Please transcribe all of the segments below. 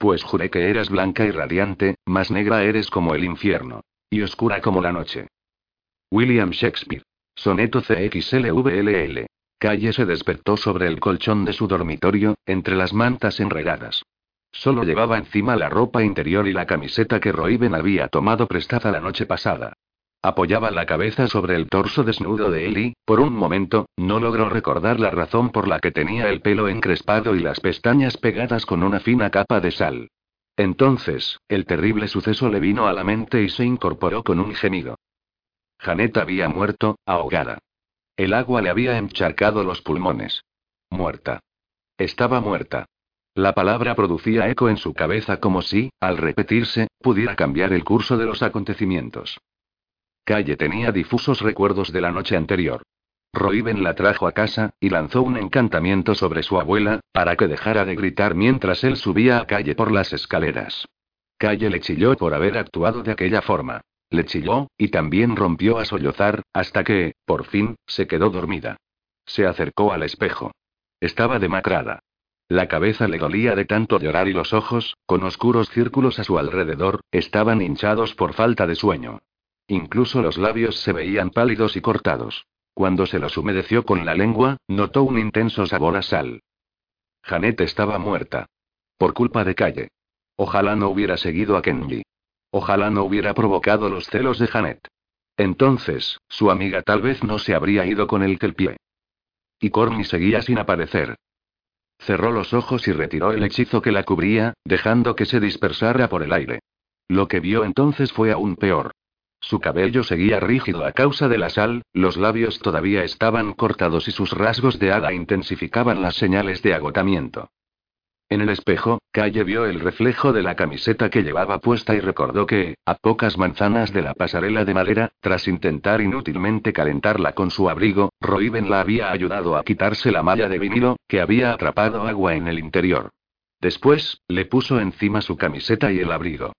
Pues juré que eras blanca y radiante, más negra eres como el infierno. Y oscura como la noche. William Shakespeare. Soneto CXLVLL. Calle se despertó sobre el colchón de su dormitorio, entre las mantas enredadas. Solo llevaba encima la ropa interior y la camiseta que Roiben había tomado prestada la noche pasada. Apoyaba la cabeza sobre el torso desnudo de él y, por un momento, no logró recordar la razón por la que tenía el pelo encrespado y las pestañas pegadas con una fina capa de sal. Entonces, el terrible suceso le vino a la mente y se incorporó con un gemido. Janet había muerto, ahogada. El agua le había encharcado los pulmones. Muerta. Estaba muerta. La palabra producía eco en su cabeza como si, al repetirse, pudiera cambiar el curso de los acontecimientos. Calle tenía difusos recuerdos de la noche anterior. Roiben la trajo a casa, y lanzó un encantamiento sobre su abuela, para que dejara de gritar mientras él subía a Calle por las escaleras. Calle le chilló por haber actuado de aquella forma. Le chilló, y también rompió a sollozar, hasta que, por fin, se quedó dormida. Se acercó al espejo. Estaba demacrada. La cabeza le dolía de tanto llorar y los ojos, con oscuros círculos a su alrededor, estaban hinchados por falta de sueño. Incluso los labios se veían pálidos y cortados. Cuando se los humedeció con la lengua, notó un intenso sabor a sal. Janet estaba muerta. Por culpa de Calle. Ojalá no hubiera seguido a Kenji. Ojalá no hubiera provocado los celos de Janet. Entonces, su amiga tal vez no se habría ido con el pie. Y Corny seguía sin aparecer. Cerró los ojos y retiró el hechizo que la cubría, dejando que se dispersara por el aire. Lo que vio entonces fue aún peor. Su cabello seguía rígido a causa de la sal, los labios todavía estaban cortados y sus rasgos de hada intensificaban las señales de agotamiento. En el espejo, Calle vio el reflejo de la camiseta que llevaba puesta y recordó que, a pocas manzanas de la pasarela de madera, tras intentar inútilmente calentarla con su abrigo, Roiben la había ayudado a quitarse la malla de vinilo, que había atrapado agua en el interior. Después, le puso encima su camiseta y el abrigo.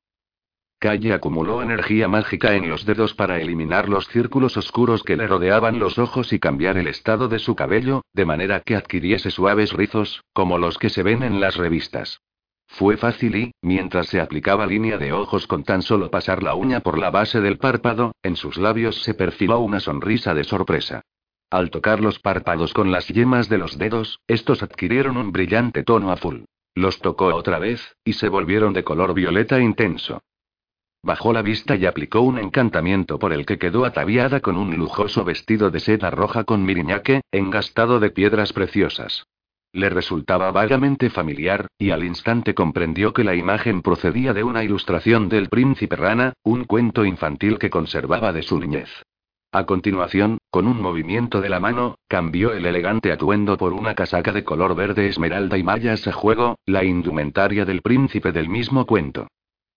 Calle acumuló energía mágica en los dedos para eliminar los círculos oscuros que le rodeaban los ojos y cambiar el estado de su cabello, de manera que adquiriese suaves rizos, como los que se ven en las revistas. Fue fácil y, mientras se aplicaba línea de ojos con tan solo pasar la uña por la base del párpado, en sus labios se perfiló una sonrisa de sorpresa. Al tocar los párpados con las yemas de los dedos, estos adquirieron un brillante tono azul. Los tocó otra vez, y se volvieron de color violeta intenso. Bajó la vista y aplicó un encantamiento por el que quedó ataviada con un lujoso vestido de seda roja con miriñaque, engastado de piedras preciosas. Le resultaba vagamente familiar, y al instante comprendió que la imagen procedía de una ilustración del príncipe rana, un cuento infantil que conservaba de su niñez. A continuación, con un movimiento de la mano, cambió el elegante atuendo por una casaca de color verde esmeralda y mallas a juego, la indumentaria del príncipe del mismo cuento.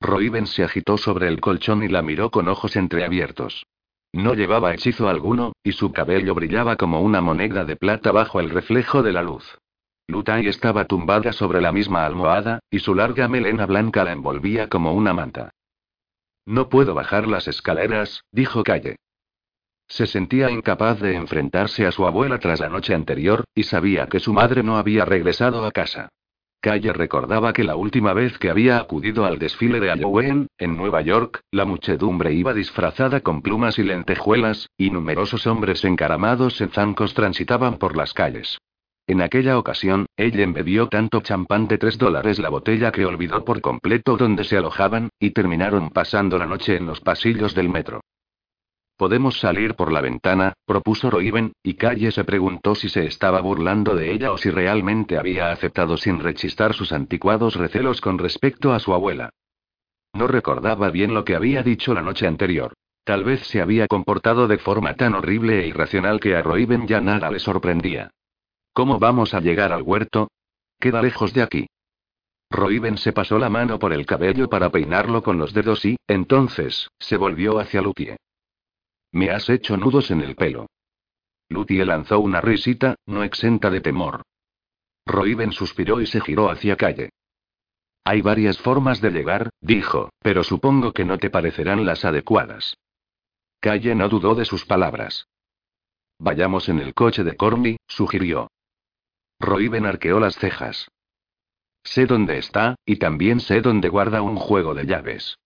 Roiben se agitó sobre el colchón y la miró con ojos entreabiertos. No llevaba hechizo alguno, y su cabello brillaba como una moneda de plata bajo el reflejo de la luz. Lutai estaba tumbada sobre la misma almohada, y su larga melena blanca la envolvía como una manta. No puedo bajar las escaleras, dijo Calle. Se sentía incapaz de enfrentarse a su abuela tras la noche anterior, y sabía que su madre no había regresado a casa. Calle recordaba que la última vez que había acudido al desfile de Halloween, en Nueva York, la muchedumbre iba disfrazada con plumas y lentejuelas, y numerosos hombres encaramados en zancos transitaban por las calles. En aquella ocasión, ella embebió tanto champán de tres dólares la botella que olvidó por completo dónde se alojaban, y terminaron pasando la noche en los pasillos del metro. Podemos salir por la ventana, propuso Roiven, y Calle se preguntó si se estaba burlando de ella o si realmente había aceptado sin rechistar sus anticuados recelos con respecto a su abuela. No recordaba bien lo que había dicho la noche anterior. Tal vez se había comportado de forma tan horrible e irracional que a Roiven ya nada le sorprendía. ¿Cómo vamos a llegar al huerto? Queda lejos de aquí. Roiben se pasó la mano por el cabello para peinarlo con los dedos y, entonces, se volvió hacia Lutie. Me has hecho nudos en el pelo. Lutie lanzó una risita, no exenta de temor. Roiben suspiró y se giró hacia calle. Hay varias formas de llegar, dijo, pero supongo que no te parecerán las adecuadas. Calle no dudó de sus palabras. Vayamos en el coche de Corny, sugirió. Roiben arqueó las cejas. Sé dónde está, y también sé dónde guarda un juego de llaves.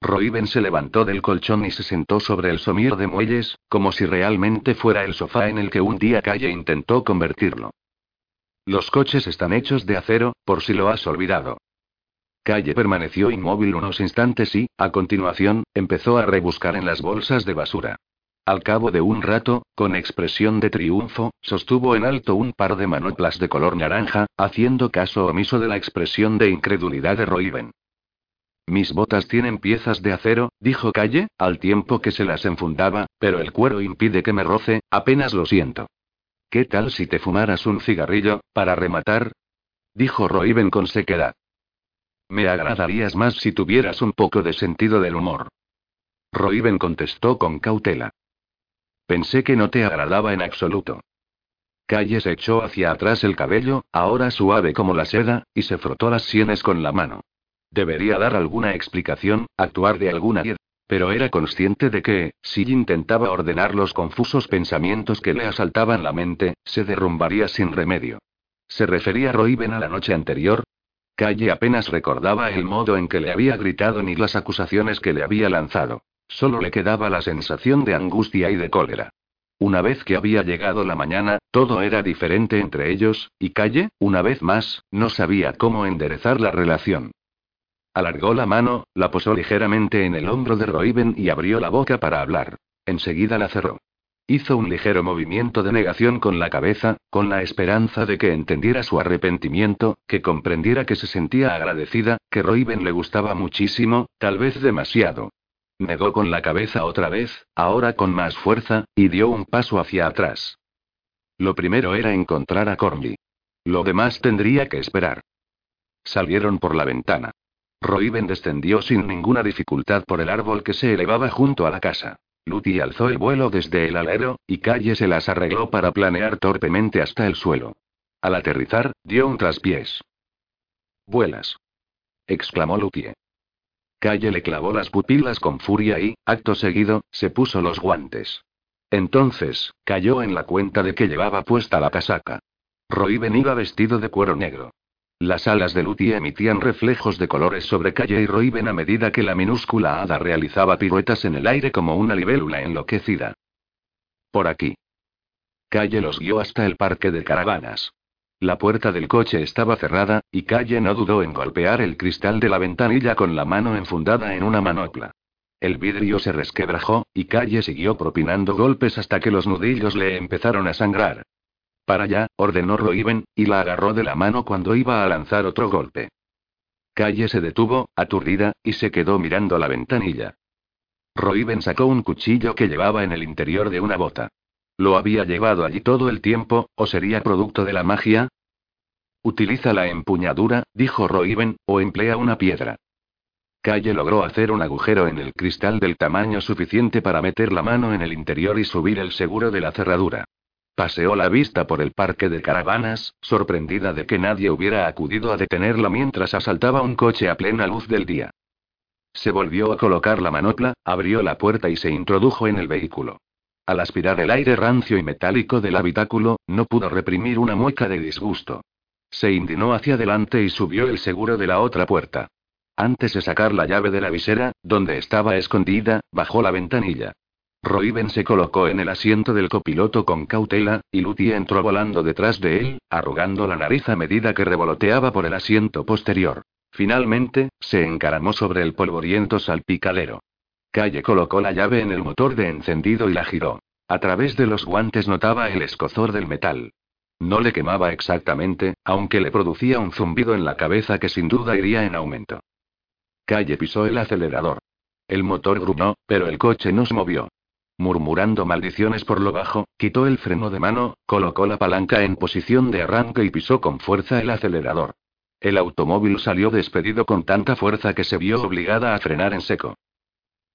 Roiben se levantó del colchón y se sentó sobre el somier de muelles, como si realmente fuera el sofá en el que un día Calle intentó convertirlo. Los coches están hechos de acero, por si lo has olvidado. Calle permaneció inmóvil unos instantes y, a continuación, empezó a rebuscar en las bolsas de basura. Al cabo de un rato, con expresión de triunfo, sostuvo en alto un par de manoplas de color naranja, haciendo caso omiso de la expresión de incredulidad de Roiven. Mis botas tienen piezas de acero, dijo Calle, al tiempo que se las enfundaba, pero el cuero impide que me roce, apenas lo siento. ¿Qué tal si te fumaras un cigarrillo, para rematar? dijo Roiven con sequedad. Me agradarías más si tuvieras un poco de sentido del humor. Roiven contestó con cautela. Pensé que no te agradaba en absoluto. Calle se echó hacia atrás el cabello, ahora suave como la seda, y se frotó las sienes con la mano. Debería dar alguna explicación, actuar de alguna pero era consciente de que, si intentaba ordenar los confusos pensamientos que le asaltaban la mente, se derrumbaría sin remedio. ¿Se refería Roiben a la noche anterior? Calle apenas recordaba el modo en que le había gritado ni las acusaciones que le había lanzado. Solo le quedaba la sensación de angustia y de cólera. Una vez que había llegado la mañana, todo era diferente entre ellos, y Calle, una vez más, no sabía cómo enderezar la relación. Alargó la mano, la posó ligeramente en el hombro de Roiben y abrió la boca para hablar. Enseguida la cerró. Hizo un ligero movimiento de negación con la cabeza, con la esperanza de que entendiera su arrepentimiento, que comprendiera que se sentía agradecida, que Roiben le gustaba muchísimo, tal vez demasiado. Negó con la cabeza otra vez, ahora con más fuerza, y dio un paso hacia atrás. Lo primero era encontrar a Cornby. Lo demás tendría que esperar. Salieron por la ventana. Roiben descendió sin ninguna dificultad por el árbol que se elevaba junto a la casa. Luty alzó el vuelo desde el alero, y Calle se las arregló para planear torpemente hasta el suelo. Al aterrizar, dio un traspiés. Vuelas. exclamó Lutie. Calle le clavó las pupilas con furia y, acto seguido, se puso los guantes. Entonces, cayó en la cuenta de que llevaba puesta la casaca. Roiben iba vestido de cuero negro. Las alas de Luty emitían reflejos de colores sobre Calle y Roiben a medida que la minúscula hada realizaba piruetas en el aire como una libélula enloquecida. Por aquí. Calle los guió hasta el parque de caravanas. La puerta del coche estaba cerrada, y Calle no dudó en golpear el cristal de la ventanilla con la mano enfundada en una manopla. El vidrio se resquebrajó, y Calle siguió propinando golpes hasta que los nudillos le empezaron a sangrar. Para allá, ordenó Roiven, y la agarró de la mano cuando iba a lanzar otro golpe. Calle se detuvo, aturdida, y se quedó mirando la ventanilla. Roiven sacó un cuchillo que llevaba en el interior de una bota. ¿Lo había llevado allí todo el tiempo, o sería producto de la magia? Utiliza la empuñadura, dijo Roiven, o emplea una piedra. Calle logró hacer un agujero en el cristal del tamaño suficiente para meter la mano en el interior y subir el seguro de la cerradura. Paseó la vista por el parque de caravanas, sorprendida de que nadie hubiera acudido a detenerla mientras asaltaba un coche a plena luz del día. Se volvió a colocar la manopla, abrió la puerta y se introdujo en el vehículo. Al aspirar el aire rancio y metálico del habitáculo, no pudo reprimir una mueca de disgusto. Se indignó hacia adelante y subió el seguro de la otra puerta. Antes de sacar la llave de la visera, donde estaba escondida, bajó la ventanilla. Roiben se colocó en el asiento del copiloto con cautela, y Luty entró volando detrás de él, arrugando la nariz a medida que revoloteaba por el asiento posterior. Finalmente, se encaramó sobre el polvoriento salpicadero. Calle colocó la llave en el motor de encendido y la giró. A través de los guantes notaba el escozor del metal. No le quemaba exactamente, aunque le producía un zumbido en la cabeza que sin duda iría en aumento. Calle pisó el acelerador. El motor gruñó, pero el coche no se movió. Murmurando maldiciones por lo bajo, quitó el freno de mano, colocó la palanca en posición de arranque y pisó con fuerza el acelerador. El automóvil salió despedido con tanta fuerza que se vio obligada a frenar en seco.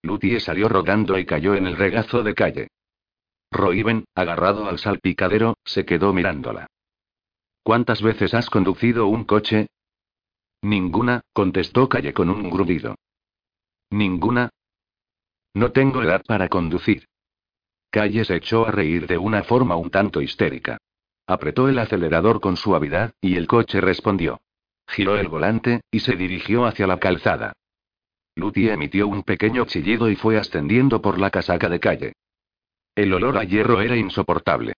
Lutie salió rodando y cayó en el regazo de calle. Roiben, agarrado al salpicadero, se quedó mirándola. ¿Cuántas veces has conducido un coche? Ninguna, contestó Calle con un grudido. ¿Ninguna? No tengo edad para conducir. Calle se echó a reír de una forma un tanto histérica. Apretó el acelerador con suavidad, y el coche respondió. Giró el volante, y se dirigió hacia la calzada. Luti emitió un pequeño chillido y fue ascendiendo por la casaca de calle. El olor a hierro era insoportable.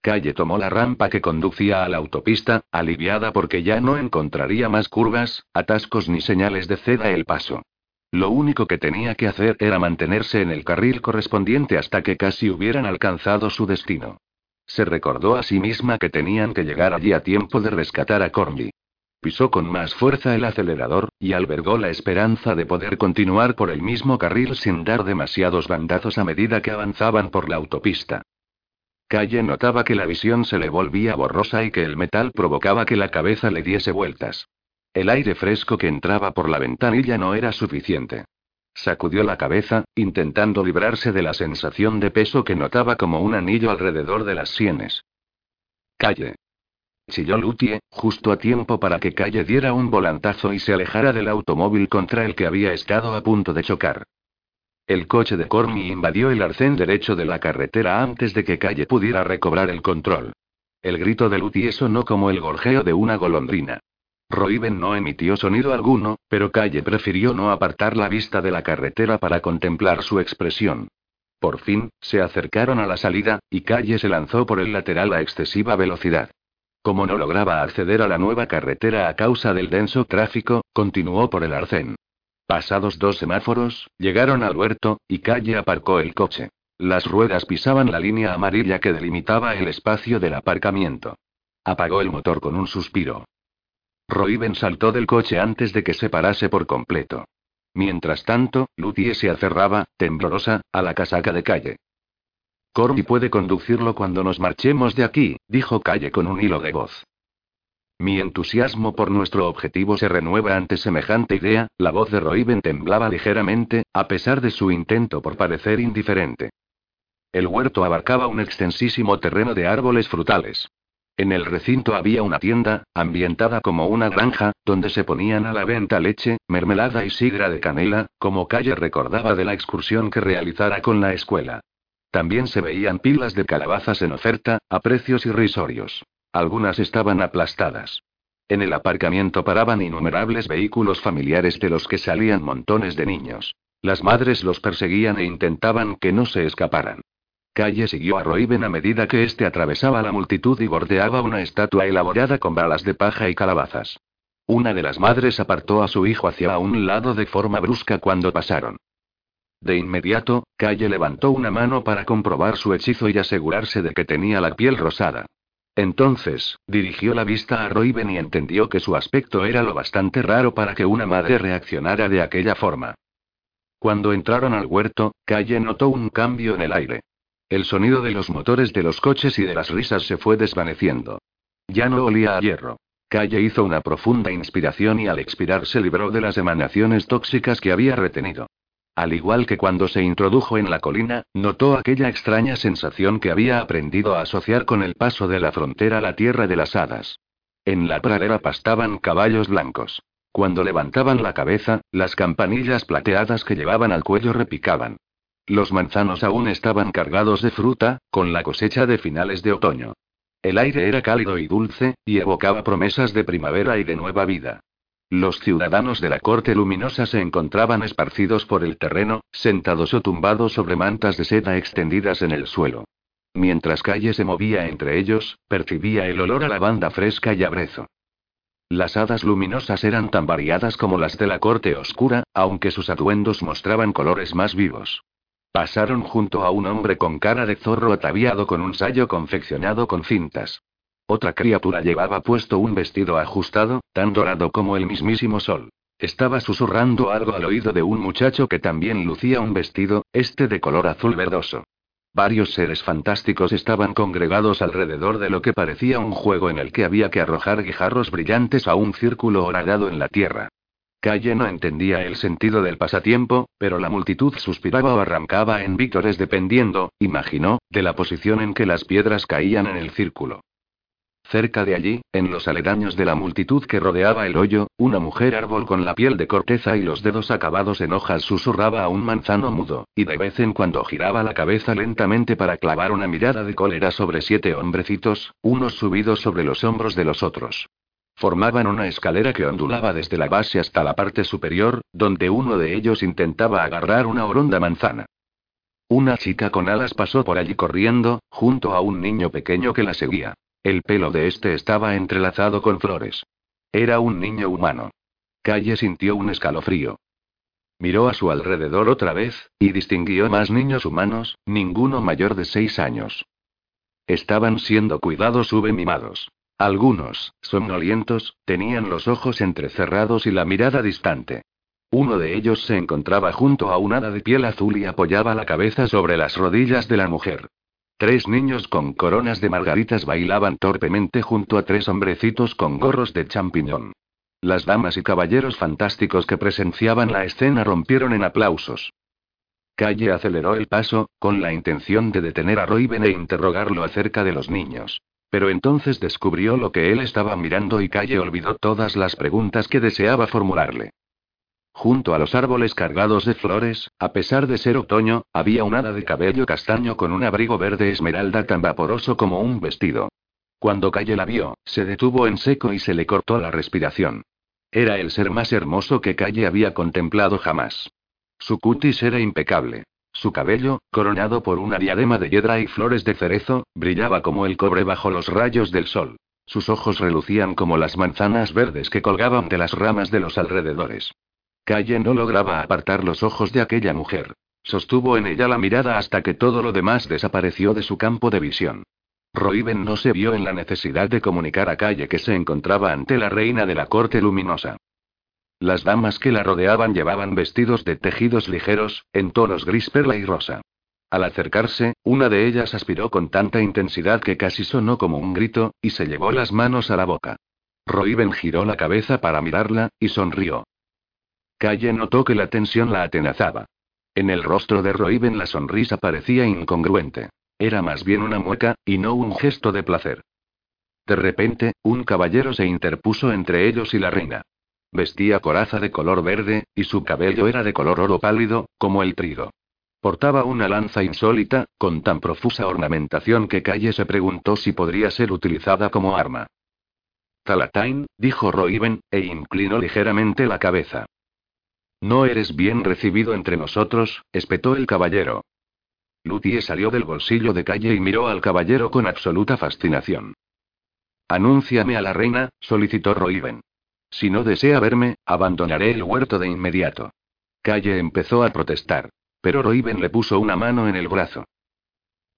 Calle tomó la rampa que conducía a la autopista, aliviada porque ya no encontraría más curvas, atascos ni señales de ceda el paso. Lo único que tenía que hacer era mantenerse en el carril correspondiente hasta que casi hubieran alcanzado su destino. Se recordó a sí misma que tenían que llegar allí a tiempo de rescatar a Cornby. Pisó con más fuerza el acelerador, y albergó la esperanza de poder continuar por el mismo carril sin dar demasiados bandazos a medida que avanzaban por la autopista. Calle notaba que la visión se le volvía borrosa y que el metal provocaba que la cabeza le diese vueltas. El aire fresco que entraba por la ventanilla no era suficiente. Sacudió la cabeza, intentando librarse de la sensación de peso que notaba como un anillo alrededor de las sienes. Calle. Chilló Lutie, justo a tiempo para que Calle diera un volantazo y se alejara del automóvil contra el que había estado a punto de chocar. El coche de Cormy invadió el arcén derecho de la carretera antes de que Calle pudiera recobrar el control. El grito de Lutie sonó como el gorjeo de una golondrina. Roiben no emitió sonido alguno, pero Calle prefirió no apartar la vista de la carretera para contemplar su expresión. Por fin, se acercaron a la salida, y Calle se lanzó por el lateral a excesiva velocidad. Como no lograba acceder a la nueva carretera a causa del denso tráfico, continuó por el arcén. Pasados dos semáforos, llegaron al huerto, y Calle aparcó el coche. Las ruedas pisaban la línea amarilla que delimitaba el espacio del aparcamiento. Apagó el motor con un suspiro. Roiben saltó del coche antes de que se parase por completo. Mientras tanto, Lutie se aferraba, temblorosa, a la casaca de calle. Corby puede conducirlo cuando nos marchemos de aquí, dijo Calle con un hilo de voz. Mi entusiasmo por nuestro objetivo se renueva ante semejante idea, la voz de Roiben temblaba ligeramente, a pesar de su intento por parecer indiferente. El huerto abarcaba un extensísimo terreno de árboles frutales. En el recinto había una tienda, ambientada como una granja, donde se ponían a la venta leche, mermelada y sidra de canela, como Calle recordaba de la excursión que realizara con la escuela. También se veían pilas de calabazas en oferta, a precios irrisorios. Algunas estaban aplastadas. En el aparcamiento paraban innumerables vehículos familiares de los que salían montones de niños. Las madres los perseguían e intentaban que no se escaparan. Calle siguió a Roiben a medida que éste atravesaba la multitud y bordeaba una estatua elaborada con balas de paja y calabazas. Una de las madres apartó a su hijo hacia un lado de forma brusca cuando pasaron. De inmediato, Calle levantó una mano para comprobar su hechizo y asegurarse de que tenía la piel rosada. Entonces, dirigió la vista a Roiben y entendió que su aspecto era lo bastante raro para que una madre reaccionara de aquella forma. Cuando entraron al huerto, Calle notó un cambio en el aire. El sonido de los motores de los coches y de las risas se fue desvaneciendo. Ya no olía a hierro. Calle hizo una profunda inspiración y al expirar se libró de las emanaciones tóxicas que había retenido. Al igual que cuando se introdujo en la colina, notó aquella extraña sensación que había aprendido a asociar con el paso de la frontera a la tierra de las hadas. En la pradera pastaban caballos blancos. Cuando levantaban la cabeza, las campanillas plateadas que llevaban al cuello repicaban. Los manzanos aún estaban cargados de fruta, con la cosecha de finales de otoño. El aire era cálido y dulce, y evocaba promesas de primavera y de nueva vida. Los ciudadanos de la corte luminosa se encontraban esparcidos por el terreno, sentados o tumbados sobre mantas de seda extendidas en el suelo. Mientras Calle se movía entre ellos, percibía el olor a lavanda fresca y a brezo. Las hadas luminosas eran tan variadas como las de la corte oscura, aunque sus atuendos mostraban colores más vivos. Pasaron junto a un hombre con cara de zorro ataviado con un sayo confeccionado con cintas. Otra criatura llevaba puesto un vestido ajustado, tan dorado como el mismísimo sol. Estaba susurrando algo al oído de un muchacho que también lucía un vestido, este de color azul verdoso. Varios seres fantásticos estaban congregados alrededor de lo que parecía un juego en el que había que arrojar guijarros brillantes a un círculo horadado en la tierra. Calle no entendía el sentido del pasatiempo, pero la multitud suspiraba o arrancaba en vítores dependiendo, imaginó, de la posición en que las piedras caían en el círculo. Cerca de allí, en los aledaños de la multitud que rodeaba el hoyo, una mujer árbol con la piel de corteza y los dedos acabados en hojas susurraba a un manzano mudo, y de vez en cuando giraba la cabeza lentamente para clavar una mirada de cólera sobre siete hombrecitos, unos subidos sobre los hombros de los otros. Formaban una escalera que ondulaba desde la base hasta la parte superior, donde uno de ellos intentaba agarrar una oronda manzana. Una chica con alas pasó por allí corriendo, junto a un niño pequeño que la seguía. El pelo de este estaba entrelazado con flores. Era un niño humano. Calle sintió un escalofrío. Miró a su alrededor otra vez, y distinguió más niños humanos, ninguno mayor de seis años. Estaban siendo cuidados o mimados. Algunos, somnolientos, tenían los ojos entrecerrados y la mirada distante. Uno de ellos se encontraba junto a un hada de piel azul y apoyaba la cabeza sobre las rodillas de la mujer. Tres niños con coronas de margaritas bailaban torpemente junto a tres hombrecitos con gorros de champiñón. Las damas y caballeros fantásticos que presenciaban la escena rompieron en aplausos. Calle aceleró el paso, con la intención de detener a Royben e interrogarlo acerca de los niños. Pero entonces descubrió lo que él estaba mirando y Calle olvidó todas las preguntas que deseaba formularle. Junto a los árboles cargados de flores, a pesar de ser otoño, había un hada de cabello castaño con un abrigo verde esmeralda tan vaporoso como un vestido. Cuando Calle la vio, se detuvo en seco y se le cortó la respiración. Era el ser más hermoso que Calle había contemplado jamás. Su cutis era impecable. Su cabello, coronado por una diadema de hiedra y flores de cerezo, brillaba como el cobre bajo los rayos del sol. Sus ojos relucían como las manzanas verdes que colgaban de las ramas de los alrededores. Calle no lograba apartar los ojos de aquella mujer. Sostuvo en ella la mirada hasta que todo lo demás desapareció de su campo de visión. Roiben no se vio en la necesidad de comunicar a Calle que se encontraba ante la reina de la corte luminosa. Las damas que la rodeaban llevaban vestidos de tejidos ligeros, en tonos gris perla y rosa. Al acercarse, una de ellas aspiró con tanta intensidad que casi sonó como un grito, y se llevó las manos a la boca. Roiben giró la cabeza para mirarla, y sonrió. Calle notó que la tensión la atenazaba. En el rostro de Roiben la sonrisa parecía incongruente. Era más bien una mueca, y no un gesto de placer. De repente, un caballero se interpuso entre ellos y la reina. Vestía coraza de color verde, y su cabello era de color oro pálido, como el trigo. Portaba una lanza insólita, con tan profusa ornamentación que Calle se preguntó si podría ser utilizada como arma. Talatain, dijo Roiben, e inclinó ligeramente la cabeza. No eres bien recibido entre nosotros, espetó el caballero. Lutie salió del bolsillo de calle y miró al caballero con absoluta fascinación. Anúnciame a la reina, solicitó Roiven. Si no desea verme, abandonaré el huerto de inmediato. Calle empezó a protestar. Pero Roiven le puso una mano en el brazo.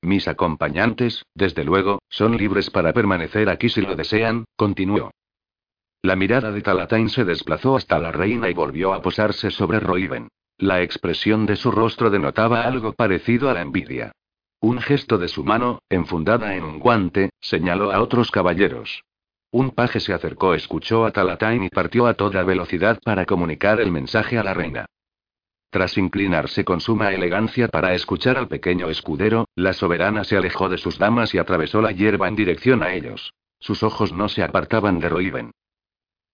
Mis acompañantes, desde luego, son libres para permanecer aquí si lo desean, continuó. La mirada de Talatain se desplazó hasta la reina y volvió a posarse sobre Roiven. La expresión de su rostro denotaba algo parecido a la envidia. Un gesto de su mano, enfundada en un guante, señaló a otros caballeros. Un paje se acercó, escuchó a Talatain y partió a toda velocidad para comunicar el mensaje a la reina. Tras inclinarse con suma elegancia para escuchar al pequeño escudero, la soberana se alejó de sus damas y atravesó la hierba en dirección a ellos. Sus ojos no se apartaban de Roiven.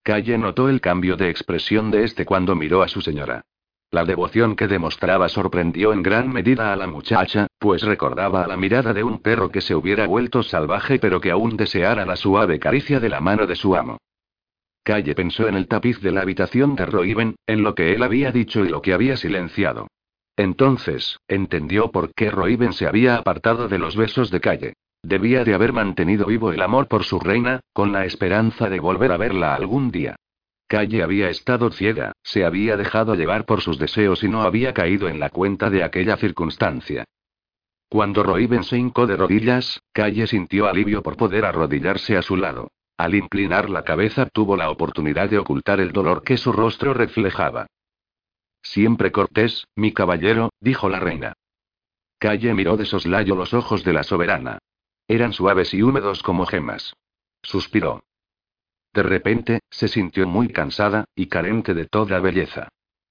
Calle notó el cambio de expresión de este cuando miró a su señora. La devoción que demostraba sorprendió en gran medida a la muchacha, pues recordaba a la mirada de un perro que se hubiera vuelto salvaje pero que aún deseara la suave caricia de la mano de su amo. Calle pensó en el tapiz de la habitación de Roiven, en lo que él había dicho y lo que había silenciado. Entonces, entendió por qué Roiven se había apartado de los besos de Calle. Debía de haber mantenido vivo el amor por su reina, con la esperanza de volver a verla algún día. Calle había estado ciega, se había dejado llevar por sus deseos y no había caído en la cuenta de aquella circunstancia. Cuando Roiben se hincó de rodillas, Calle sintió alivio por poder arrodillarse a su lado. Al inclinar la cabeza tuvo la oportunidad de ocultar el dolor que su rostro reflejaba. Siempre cortés, mi caballero, dijo la reina. Calle miró de soslayo los ojos de la soberana. Eran suaves y húmedos como gemas. Suspiró. De repente, se sintió muy cansada, y carente de toda belleza.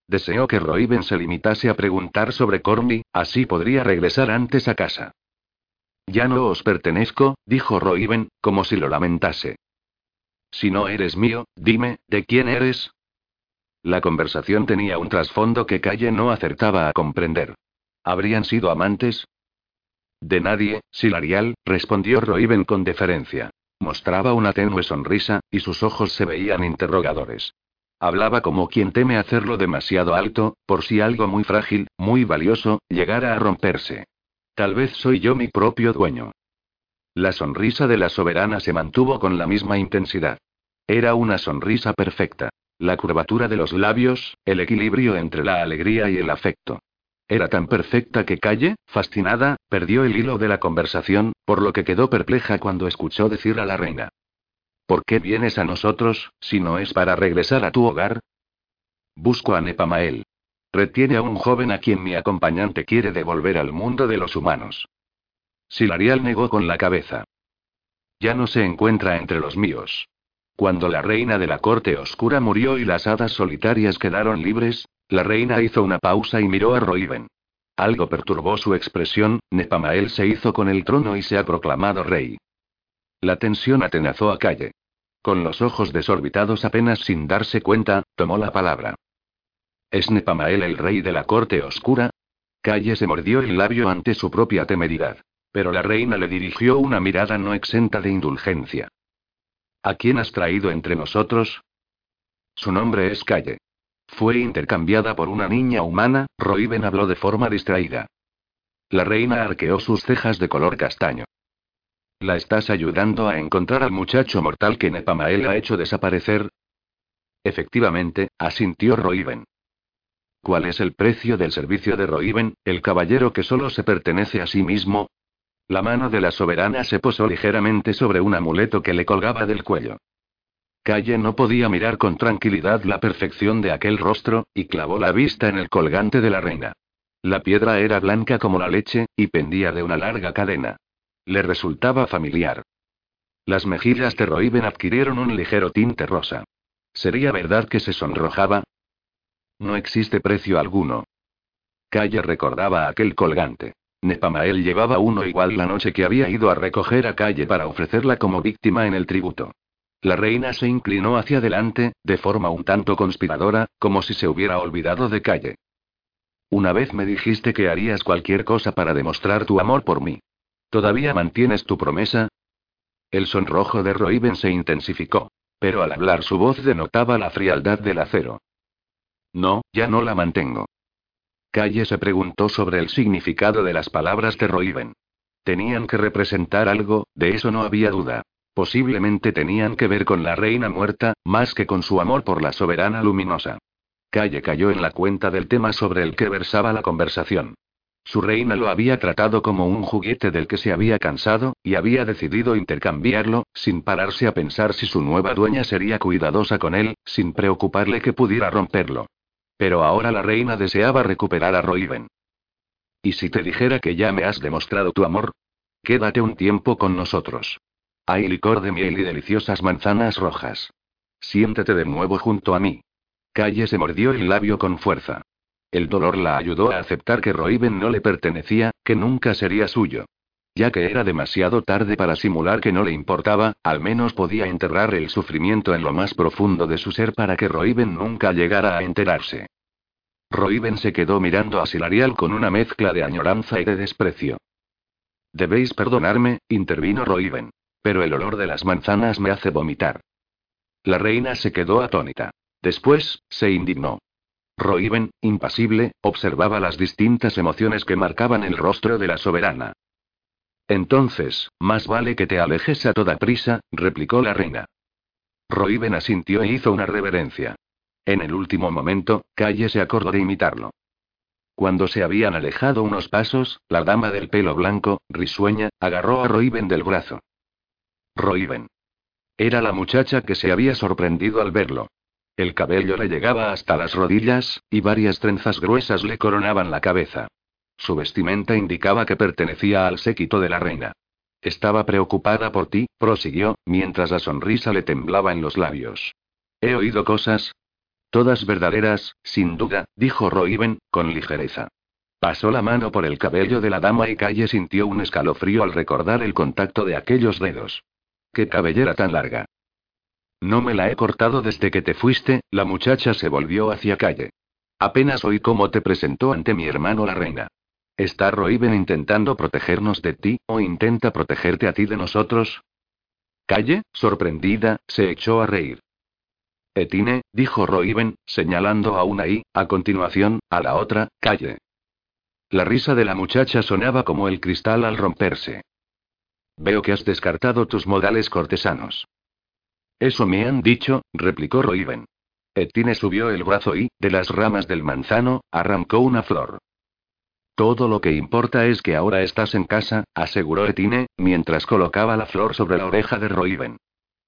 Deseó que Roiben se limitase a preguntar sobre Corny, así podría regresar antes a casa. Ya no os pertenezco, dijo Roiben, como si lo lamentase. Si no eres mío, dime, ¿de quién eres? La conversación tenía un trasfondo que Calle no acertaba a comprender. ¿Habrían sido amantes? De nadie, Silarial, respondió Roiben con deferencia. Mostraba una tenue sonrisa, y sus ojos se veían interrogadores. Hablaba como quien teme hacerlo demasiado alto, por si algo muy frágil, muy valioso, llegara a romperse. Tal vez soy yo mi propio dueño. La sonrisa de la soberana se mantuvo con la misma intensidad. Era una sonrisa perfecta. La curvatura de los labios, el equilibrio entre la alegría y el afecto. Era tan perfecta que Calle, fascinada, perdió el hilo de la conversación, por lo que quedó perpleja cuando escuchó decir a la reina. ¿Por qué vienes a nosotros, si no es para regresar a tu hogar? Busco a Nepamael. Retiene a un joven a quien mi acompañante quiere devolver al mundo de los humanos. Silarial negó con la cabeza. Ya no se encuentra entre los míos. Cuando la reina de la corte oscura murió y las hadas solitarias quedaron libres, la reina hizo una pausa y miró a Roiben. Algo perturbó su expresión, Nepamael se hizo con el trono y se ha proclamado rey. La tensión atenazó a Calle. Con los ojos desorbitados apenas sin darse cuenta, tomó la palabra. ¿Es Nepamael el rey de la corte oscura? Calle se mordió el labio ante su propia temeridad. Pero la reina le dirigió una mirada no exenta de indulgencia. ¿A quién has traído entre nosotros? Su nombre es Calle. Fue intercambiada por una niña humana, Roiben habló de forma distraída. La reina arqueó sus cejas de color castaño. ¿La estás ayudando a encontrar al muchacho mortal que Nepamael ha hecho desaparecer? Efectivamente, asintió Roiben. ¿Cuál es el precio del servicio de Roiben, el caballero que solo se pertenece a sí mismo? La mano de la soberana se posó ligeramente sobre un amuleto que le colgaba del cuello. Calle no podía mirar con tranquilidad la perfección de aquel rostro, y clavó la vista en el colgante de la reina. La piedra era blanca como la leche, y pendía de una larga cadena. Le resultaba familiar. Las mejillas de Roiben adquirieron un ligero tinte rosa. ¿Sería verdad que se sonrojaba? No existe precio alguno. Calle recordaba aquel colgante. Nepamael llevaba uno igual la noche que había ido a recoger a Calle para ofrecerla como víctima en el tributo. La reina se inclinó hacia adelante, de forma un tanto conspiradora, como si se hubiera olvidado de Calle. Una vez me dijiste que harías cualquier cosa para demostrar tu amor por mí. ¿Todavía mantienes tu promesa? El sonrojo de Roiben se intensificó. Pero al hablar su voz denotaba la frialdad del acero. No, ya no la mantengo. Calle se preguntó sobre el significado de las palabras de Roiben. Tenían que representar algo, de eso no había duda. Posiblemente tenían que ver con la reina muerta, más que con su amor por la soberana luminosa. Calle cayó en la cuenta del tema sobre el que versaba la conversación. Su reina lo había tratado como un juguete del que se había cansado, y había decidido intercambiarlo, sin pararse a pensar si su nueva dueña sería cuidadosa con él, sin preocuparle que pudiera romperlo. Pero ahora la reina deseaba recuperar a Roiven. ¿Y si te dijera que ya me has demostrado tu amor? Quédate un tiempo con nosotros. Hay licor de miel y deliciosas manzanas rojas. Siéntete de nuevo junto a mí. Calle se mordió el labio con fuerza. El dolor la ayudó a aceptar que Roiben no le pertenecía, que nunca sería suyo. Ya que era demasiado tarde para simular que no le importaba, al menos podía enterrar el sufrimiento en lo más profundo de su ser para que Roiben nunca llegara a enterarse. Roiben se quedó mirando a Silarial con una mezcla de añoranza y de desprecio. Debéis perdonarme, intervino Roiben. Pero el olor de las manzanas me hace vomitar. La reina se quedó atónita. Después, se indignó. Roiben, impasible, observaba las distintas emociones que marcaban el rostro de la soberana. Entonces, más vale que te alejes a toda prisa, replicó la reina. Roiben asintió e hizo una reverencia. En el último momento, Calle se acordó de imitarlo. Cuando se habían alejado unos pasos, la dama del pelo blanco, risueña, agarró a Roiben del brazo. Roiben. Era la muchacha que se había sorprendido al verlo. El cabello le llegaba hasta las rodillas, y varias trenzas gruesas le coronaban la cabeza. Su vestimenta indicaba que pertenecía al séquito de la reina. Estaba preocupada por ti, prosiguió, mientras la sonrisa le temblaba en los labios. He oído cosas. Todas verdaderas, sin duda, dijo Roiben, con ligereza. Pasó la mano por el cabello de la dama y Calle sintió un escalofrío al recordar el contacto de aquellos dedos. ¡Qué cabellera tan larga! No me la he cortado desde que te fuiste, la muchacha se volvió hacia Calle. Apenas oí cómo te presentó ante mi hermano la reina. ¿Está Roiben intentando protegernos de ti, o intenta protegerte a ti de nosotros? Calle, sorprendida, se echó a reír. Etine, dijo Roiben, señalando a una y, a continuación, a la otra, Calle. La risa de la muchacha sonaba como el cristal al romperse. Veo que has descartado tus modales cortesanos. Eso me han dicho, replicó Roiven. Etine subió el brazo y, de las ramas del manzano, arrancó una flor. Todo lo que importa es que ahora estás en casa, aseguró Etine, mientras colocaba la flor sobre la oreja de Roiven.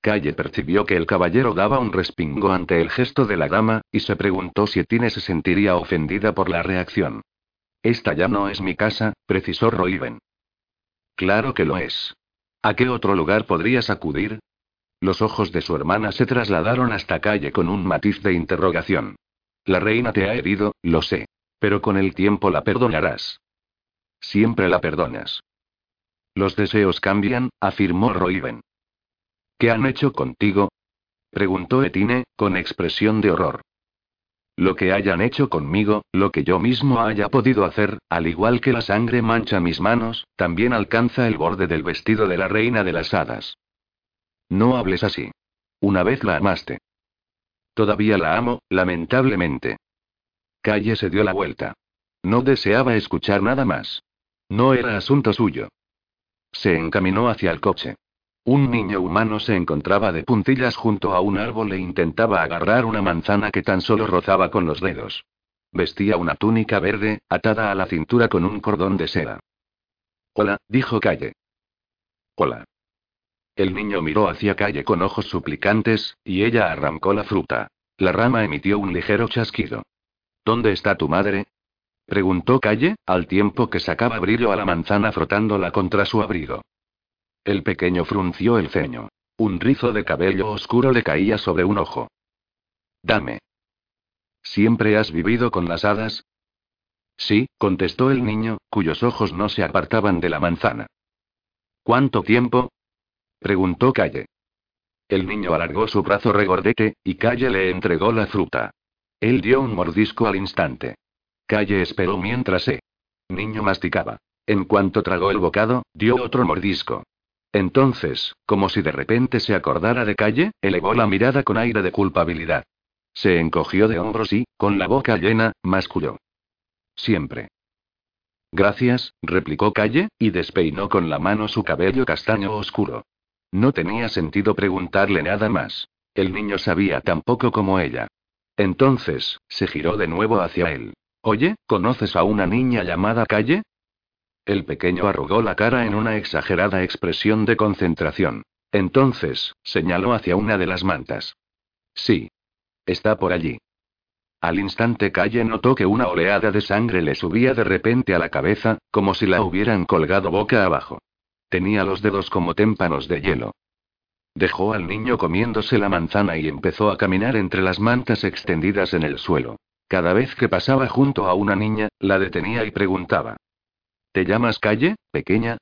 Calle percibió que el caballero daba un respingo ante el gesto de la dama, y se preguntó si Etine se sentiría ofendida por la reacción. Esta ya no es mi casa, precisó Roiven. Claro que lo es. ¿A qué otro lugar podrías acudir? Los ojos de su hermana se trasladaron hasta calle con un matiz de interrogación. La reina te ha herido, lo sé. Pero con el tiempo la perdonarás. Siempre la perdonas. Los deseos cambian, afirmó Roiven. ¿Qué han hecho contigo? preguntó Etine, con expresión de horror. Lo que hayan hecho conmigo, lo que yo mismo haya podido hacer, al igual que la sangre mancha mis manos, también alcanza el borde del vestido de la reina de las hadas. No hables así. Una vez la amaste. Todavía la amo, lamentablemente. Calle se dio la vuelta. No deseaba escuchar nada más. No era asunto suyo. Se encaminó hacia el coche. Un niño humano se encontraba de puntillas junto a un árbol e intentaba agarrar una manzana que tan solo rozaba con los dedos. Vestía una túnica verde, atada a la cintura con un cordón de seda. Hola, dijo Calle. Hola. El niño miró hacia Calle con ojos suplicantes, y ella arrancó la fruta. La rama emitió un ligero chasquido. ¿Dónde está tu madre? preguntó Calle, al tiempo que sacaba brillo a la manzana frotándola contra su abrigo. El pequeño frunció el ceño. Un rizo de cabello oscuro le caía sobre un ojo. Dame. ¿Siempre has vivido con las hadas? Sí, contestó el niño, cuyos ojos no se apartaban de la manzana. ¿Cuánto tiempo? preguntó Calle. El niño alargó su brazo regordete, y Calle le entregó la fruta. Él dio un mordisco al instante. Calle esperó mientras se. Niño masticaba. En cuanto tragó el bocado, dio otro mordisco. Entonces, como si de repente se acordara de Calle, elevó la mirada con aire de culpabilidad. Se encogió de hombros y, con la boca llena, masculló. Siempre. Gracias, replicó Calle, y despeinó con la mano su cabello castaño oscuro. No tenía sentido preguntarle nada más. El niño sabía tan poco como ella. Entonces, se giró de nuevo hacia él. Oye, ¿conoces a una niña llamada Calle? El pequeño arrugó la cara en una exagerada expresión de concentración. Entonces, señaló hacia una de las mantas. Sí. Está por allí. Al instante Calle notó que una oleada de sangre le subía de repente a la cabeza, como si la hubieran colgado boca abajo. Tenía los dedos como témpanos de hielo. Dejó al niño comiéndose la manzana y empezó a caminar entre las mantas extendidas en el suelo. Cada vez que pasaba junto a una niña, la detenía y preguntaba. ¿Te llamas Calle, pequeña?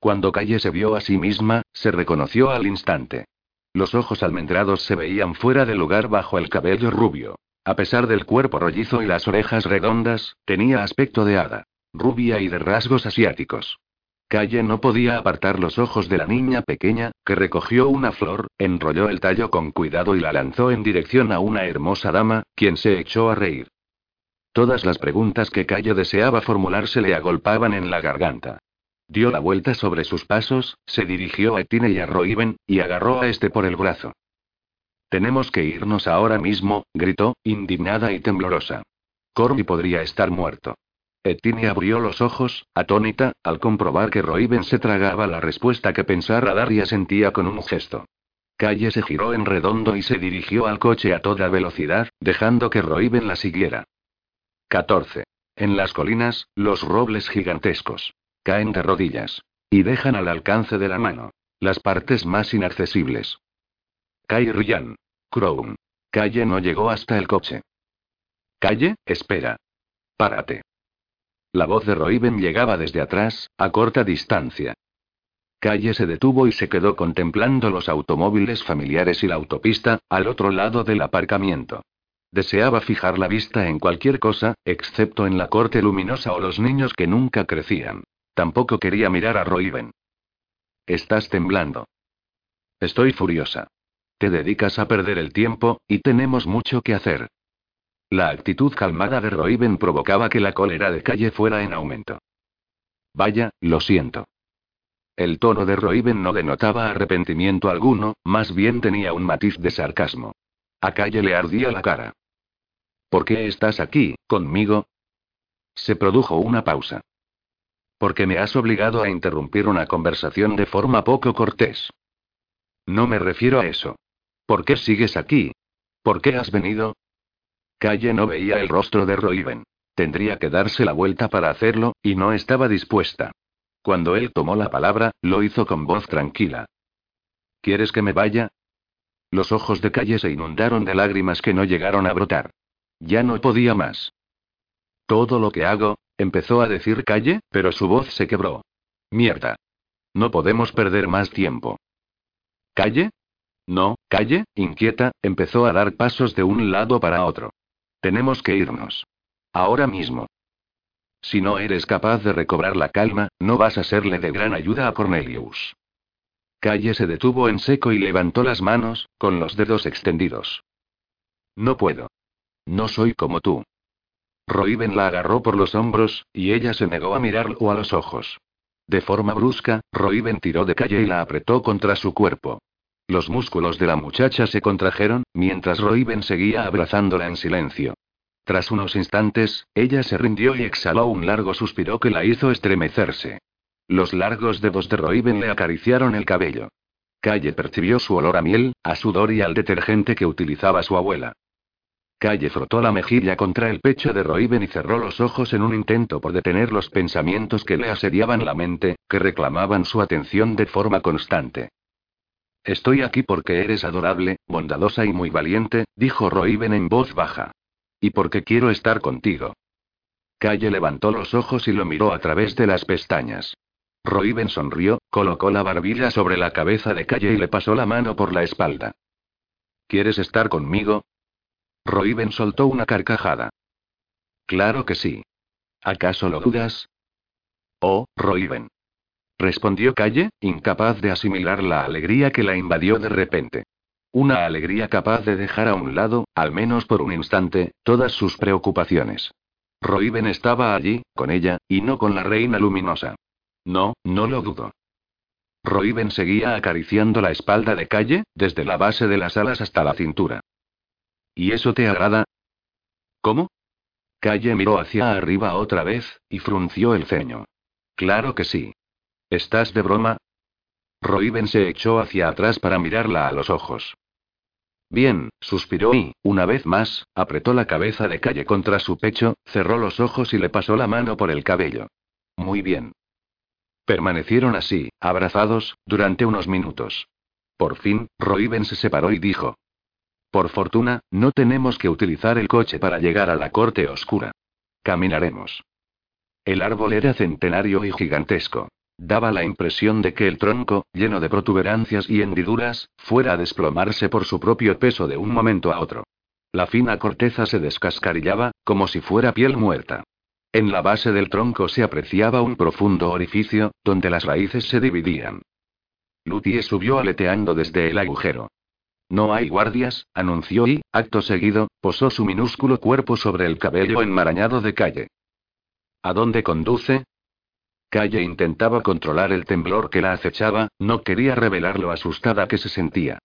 Cuando Calle se vio a sí misma, se reconoció al instante. Los ojos almendrados se veían fuera de lugar bajo el cabello rubio. A pesar del cuerpo rollizo y las orejas redondas, tenía aspecto de hada. Rubia y de rasgos asiáticos. Calle no podía apartar los ojos de la niña pequeña, que recogió una flor, enrolló el tallo con cuidado y la lanzó en dirección a una hermosa dama, quien se echó a reír. Todas las preguntas que Calle deseaba formularse le agolpaban en la garganta. Dio la vuelta sobre sus pasos, se dirigió a Tine y a Roiven, y agarró a este por el brazo. Tenemos que irnos ahora mismo, gritó, indignada y temblorosa. Corby podría estar muerto. Etine abrió los ojos, atónita, al comprobar que Roiven se tragaba la respuesta que pensara dar y asentía con un gesto. Calle se giró en redondo y se dirigió al coche a toda velocidad, dejando que Roiven la siguiera. 14. En las colinas, los robles gigantescos. Caen de rodillas. Y dejan al alcance de la mano. Las partes más inaccesibles. Kai Ryan. Crown. Calle no llegó hasta el coche. Calle, espera. Párate. La voz de Roiben llegaba desde atrás, a corta distancia. Calle se detuvo y se quedó contemplando los automóviles familiares y la autopista, al otro lado del aparcamiento. Deseaba fijar la vista en cualquier cosa, excepto en la corte luminosa o los niños que nunca crecían. Tampoco quería mirar a Roiben. Estás temblando. Estoy furiosa. Te dedicas a perder el tiempo, y tenemos mucho que hacer. La actitud calmada de Roiben provocaba que la cólera de calle fuera en aumento. Vaya, lo siento. El tono de Roiben no denotaba arrepentimiento alguno, más bien tenía un matiz de sarcasmo. A Calle le ardía la cara. ¿Por qué estás aquí, conmigo? Se produjo una pausa. Porque me has obligado a interrumpir una conversación de forma poco cortés. No me refiero a eso. ¿Por qué sigues aquí? ¿Por qué has venido? Calle no veía el rostro de Roiben. Tendría que darse la vuelta para hacerlo, y no estaba dispuesta. Cuando él tomó la palabra, lo hizo con voz tranquila. ¿Quieres que me vaya? Los ojos de Calle se inundaron de lágrimas que no llegaron a brotar. Ya no podía más. Todo lo que hago, empezó a decir Calle, pero su voz se quebró. Mierda. No podemos perder más tiempo. ¿Calle? No, Calle, inquieta, empezó a dar pasos de un lado para otro. Tenemos que irnos. Ahora mismo. Si no eres capaz de recobrar la calma, no vas a serle de gran ayuda a Cornelius. Calle se detuvo en seco y levantó las manos, con los dedos extendidos. No puedo. No soy como tú. Roiben la agarró por los hombros, y ella se negó a mirarlo a los ojos. De forma brusca, Roiben tiró de Calle y la apretó contra su cuerpo. Los músculos de la muchacha se contrajeron, mientras Roiben seguía abrazándola en silencio. Tras unos instantes, ella se rindió y exhaló un largo suspiro que la hizo estremecerse. Los largos dedos de Roiben le acariciaron el cabello. Calle percibió su olor a miel, a sudor y al detergente que utilizaba su abuela. Calle frotó la mejilla contra el pecho de Roiben y cerró los ojos en un intento por detener los pensamientos que le asediaban la mente, que reclamaban su atención de forma constante. Estoy aquí porque eres adorable, bondadosa y muy valiente, dijo Roiben en voz baja. Y porque quiero estar contigo. Calle levantó los ojos y lo miró a través de las pestañas. Roiben sonrió, colocó la barbilla sobre la cabeza de Calle y le pasó la mano por la espalda. ¿Quieres estar conmigo? Roiben soltó una carcajada. Claro que sí. ¿Acaso lo dudas? Oh, Roiben respondió Calle, incapaz de asimilar la alegría que la invadió de repente. Una alegría capaz de dejar a un lado, al menos por un instante, todas sus preocupaciones. Roiben estaba allí, con ella, y no con la reina luminosa. No, no lo dudo. Roiben seguía acariciando la espalda de Calle, desde la base de las alas hasta la cintura. ¿Y eso te agrada? ¿Cómo? Calle miró hacia arriba otra vez, y frunció el ceño. Claro que sí. ¿Estás de broma? Roiben se echó hacia atrás para mirarla a los ojos. Bien, suspiró y, una vez más, apretó la cabeza de calle contra su pecho, cerró los ojos y le pasó la mano por el cabello. Muy bien. Permanecieron así, abrazados, durante unos minutos. Por fin, Roiben se separó y dijo. Por fortuna, no tenemos que utilizar el coche para llegar a la corte oscura. Caminaremos. El árbol era centenario y gigantesco. Daba la impresión de que el tronco, lleno de protuberancias y hendiduras, fuera a desplomarse por su propio peso de un momento a otro. La fina corteza se descascarillaba, como si fuera piel muerta. En la base del tronco se apreciaba un profundo orificio, donde las raíces se dividían. Lutie subió aleteando desde el agujero. No hay guardias, anunció y, acto seguido, posó su minúsculo cuerpo sobre el cabello enmarañado de calle. ¿A dónde conduce? Calle intentaba controlar el temblor que la acechaba, no quería revelar lo asustada que se sentía.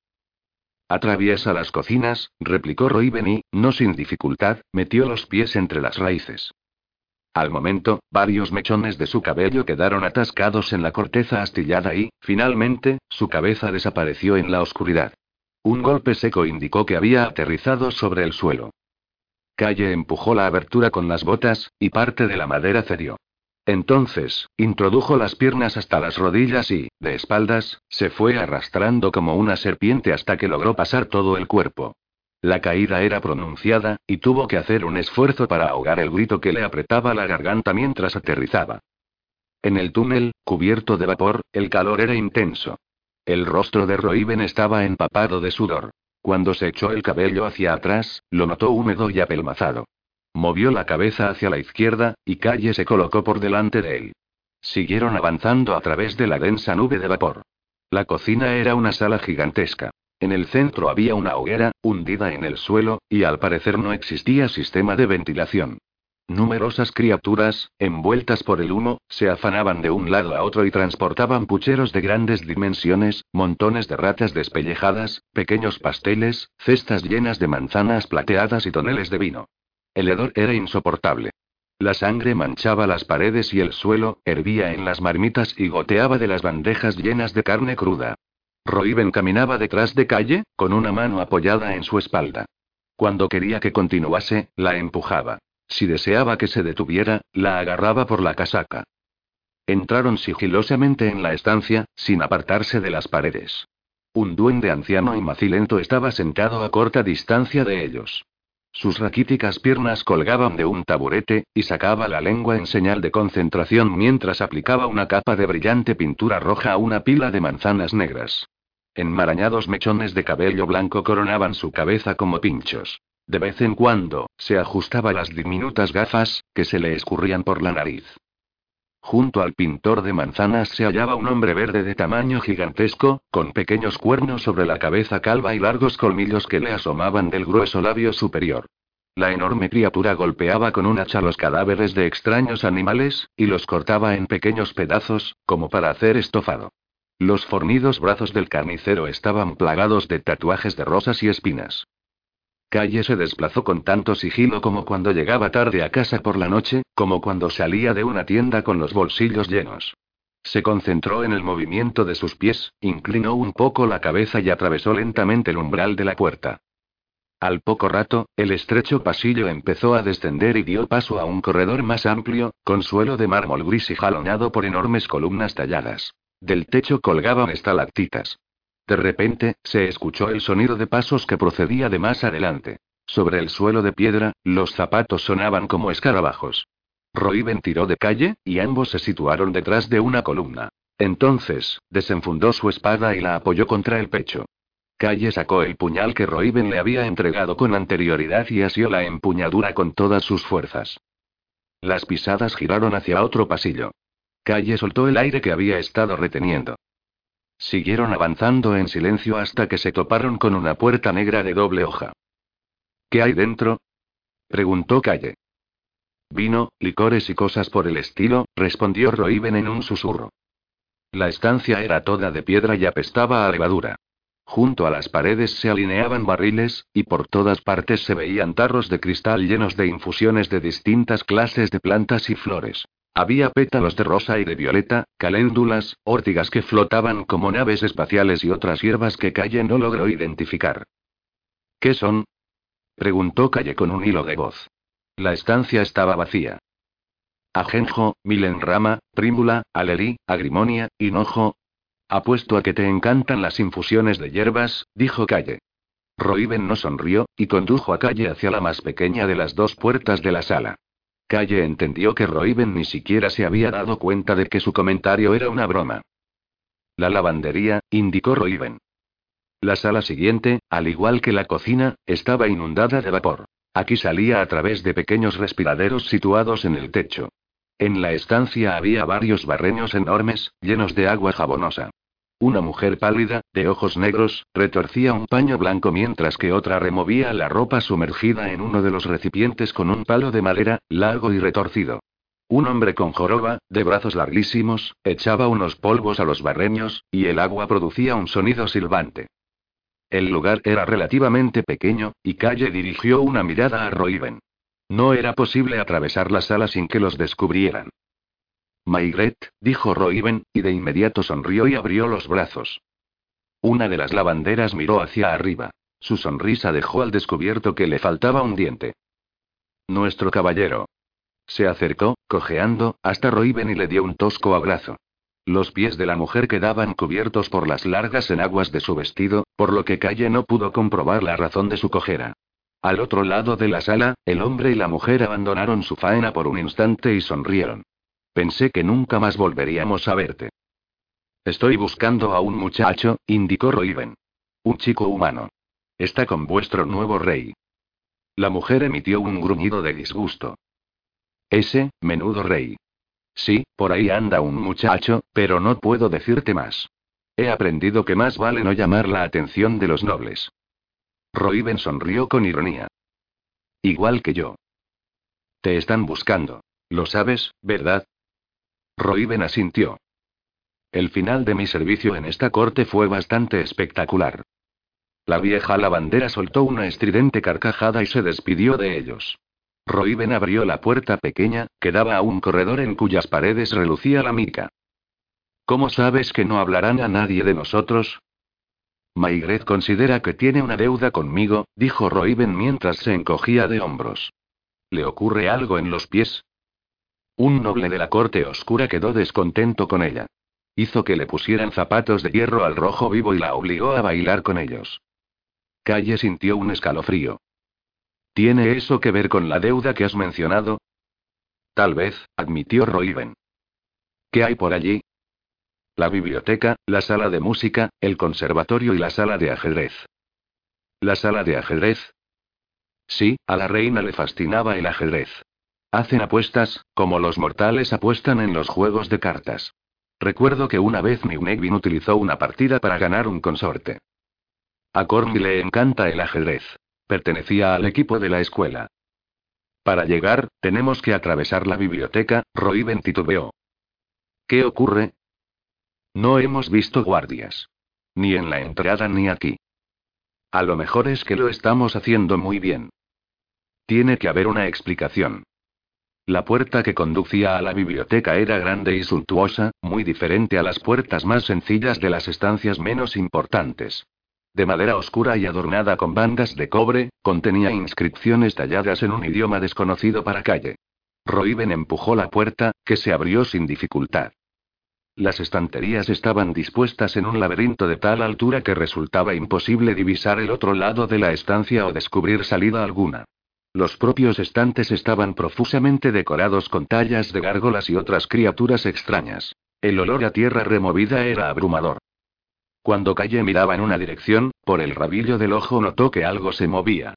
Atraviesa las cocinas, replicó Roy Benny, no sin dificultad, metió los pies entre las raíces. Al momento, varios mechones de su cabello quedaron atascados en la corteza astillada y, finalmente, su cabeza desapareció en la oscuridad. Un golpe seco indicó que había aterrizado sobre el suelo. Calle empujó la abertura con las botas, y parte de la madera cedió. Entonces, introdujo las piernas hasta las rodillas y, de espaldas, se fue arrastrando como una serpiente hasta que logró pasar todo el cuerpo. La caída era pronunciada, y tuvo que hacer un esfuerzo para ahogar el grito que le apretaba la garganta mientras aterrizaba. En el túnel, cubierto de vapor, el calor era intenso. El rostro de Roiben estaba empapado de sudor. Cuando se echó el cabello hacia atrás, lo notó húmedo y apelmazado. Movió la cabeza hacia la izquierda, y Calle se colocó por delante de él. Siguieron avanzando a través de la densa nube de vapor. La cocina era una sala gigantesca. En el centro había una hoguera, hundida en el suelo, y al parecer no existía sistema de ventilación. Numerosas criaturas, envueltas por el humo, se afanaban de un lado a otro y transportaban pucheros de grandes dimensiones, montones de ratas despellejadas, pequeños pasteles, cestas llenas de manzanas plateadas y toneles de vino. El hedor era insoportable. La sangre manchaba las paredes y el suelo, hervía en las marmitas y goteaba de las bandejas llenas de carne cruda. Roiben caminaba detrás de calle, con una mano apoyada en su espalda. Cuando quería que continuase, la empujaba. Si deseaba que se detuviera, la agarraba por la casaca. Entraron sigilosamente en la estancia, sin apartarse de las paredes. Un duende anciano y macilento estaba sentado a corta distancia de ellos. Sus raquíticas piernas colgaban de un taburete, y sacaba la lengua en señal de concentración mientras aplicaba una capa de brillante pintura roja a una pila de manzanas negras. Enmarañados mechones de cabello blanco coronaban su cabeza como pinchos. De vez en cuando, se ajustaba las diminutas gafas, que se le escurrían por la nariz. Junto al pintor de manzanas se hallaba un hombre verde de tamaño gigantesco, con pequeños cuernos sobre la cabeza calva y largos colmillos que le asomaban del grueso labio superior. La enorme criatura golpeaba con un hacha los cadáveres de extraños animales, y los cortaba en pequeños pedazos, como para hacer estofado. Los fornidos brazos del carnicero estaban plagados de tatuajes de rosas y espinas. Calle se desplazó con tanto sigilo como cuando llegaba tarde a casa por la noche, como cuando salía de una tienda con los bolsillos llenos. Se concentró en el movimiento de sus pies, inclinó un poco la cabeza y atravesó lentamente el umbral de la puerta. Al poco rato, el estrecho pasillo empezó a descender y dio paso a un corredor más amplio, con suelo de mármol gris y jalonado por enormes columnas talladas. Del techo colgaban estalactitas. De repente, se escuchó el sonido de pasos que procedía de más adelante. Sobre el suelo de piedra, los zapatos sonaban como escarabajos. Roiben tiró de calle, y ambos se situaron detrás de una columna. Entonces, desenfundó su espada y la apoyó contra el pecho. Calle sacó el puñal que Roiben le había entregado con anterioridad y asió la empuñadura con todas sus fuerzas. Las pisadas giraron hacia otro pasillo. Calle soltó el aire que había estado reteniendo. Siguieron avanzando en silencio hasta que se toparon con una puerta negra de doble hoja. ¿Qué hay dentro? preguntó Calle. Vino, licores y cosas por el estilo, respondió Roiben en un susurro. La estancia era toda de piedra y apestaba a levadura. Junto a las paredes se alineaban barriles, y por todas partes se veían tarros de cristal llenos de infusiones de distintas clases de plantas y flores. Había pétalos de rosa y de violeta, caléndulas, órtigas que flotaban como naves espaciales y otras hierbas que Calle no logró identificar. ¿Qué son? preguntó Calle con un hilo de voz. La estancia estaba vacía. Ajenjo, milenrama, prímbula, alerí, agrimonia, hinojo. Apuesto a que te encantan las infusiones de hierbas, dijo Calle. Roiben no sonrió, y condujo a Calle hacia la más pequeña de las dos puertas de la sala. Calle entendió que Roiben ni siquiera se había dado cuenta de que su comentario era una broma. La lavandería, indicó Roiben. La sala siguiente, al igual que la cocina, estaba inundada de vapor. Aquí salía a través de pequeños respiraderos situados en el techo. En la estancia había varios barreños enormes, llenos de agua jabonosa. Una mujer pálida, de ojos negros, retorcía un paño blanco mientras que otra removía la ropa sumergida en uno de los recipientes con un palo de madera, largo y retorcido. Un hombre con joroba, de brazos larguísimos, echaba unos polvos a los barreños, y el agua producía un sonido silbante. El lugar era relativamente pequeño, y Calle dirigió una mirada a Roiben. No era posible atravesar la sala sin que los descubrieran. Maigret, dijo Roiben, y de inmediato sonrió y abrió los brazos. Una de las lavanderas miró hacia arriba. Su sonrisa dejó al descubierto que le faltaba un diente. Nuestro caballero. Se acercó, cojeando, hasta Roiben y le dio un tosco abrazo. Los pies de la mujer quedaban cubiertos por las largas enaguas de su vestido, por lo que Calle no pudo comprobar la razón de su cojera. Al otro lado de la sala, el hombre y la mujer abandonaron su faena por un instante y sonrieron. Pensé que nunca más volveríamos a verte. Estoy buscando a un muchacho, indicó Roiven. Un chico humano. Está con vuestro nuevo rey. La mujer emitió un gruñido de disgusto. Ese, menudo rey. Sí, por ahí anda un muchacho, pero no puedo decirte más. He aprendido que más vale no llamar la atención de los nobles. Roiben sonrió con ironía. Igual que yo. Te están buscando. Lo sabes, ¿verdad? Roiben asintió. El final de mi servicio en esta corte fue bastante espectacular. La vieja lavandera soltó una estridente carcajada y se despidió de ellos. Roiben abrió la puerta pequeña, que daba a un corredor en cuyas paredes relucía la mica. ¿Cómo sabes que no hablarán a nadie de nosotros? Maigret considera que tiene una deuda conmigo, dijo Roiben mientras se encogía de hombros. ¿Le ocurre algo en los pies? Un noble de la corte oscura quedó descontento con ella. Hizo que le pusieran zapatos de hierro al rojo vivo y la obligó a bailar con ellos. Calle sintió un escalofrío. ¿Tiene eso que ver con la deuda que has mencionado? Tal vez, admitió Roiven. ¿Qué hay por allí? La biblioteca, la sala de música, el conservatorio y la sala de ajedrez. ¿La sala de ajedrez? Sí, a la reina le fascinaba el ajedrez. Hacen apuestas, como los mortales apuestan en los juegos de cartas. Recuerdo que una vez Niunevin utilizó una partida para ganar un consorte. A Corny le encanta el ajedrez. Pertenecía al equipo de la escuela. Para llegar, tenemos que atravesar la biblioteca, Roiben titubeó. ¿Qué ocurre? No hemos visto guardias. Ni en la entrada ni aquí. A lo mejor es que lo estamos haciendo muy bien. Tiene que haber una explicación. La puerta que conducía a la biblioteca era grande y suntuosa, muy diferente a las puertas más sencillas de las estancias menos importantes de madera oscura y adornada con bandas de cobre, contenía inscripciones talladas en un idioma desconocido para calle. Roiben empujó la puerta, que se abrió sin dificultad. Las estanterías estaban dispuestas en un laberinto de tal altura que resultaba imposible divisar el otro lado de la estancia o descubrir salida alguna. Los propios estantes estaban profusamente decorados con tallas de gárgolas y otras criaturas extrañas. El olor a tierra removida era abrumador. Cuando Calle miraba en una dirección, por el rabillo del ojo notó que algo se movía.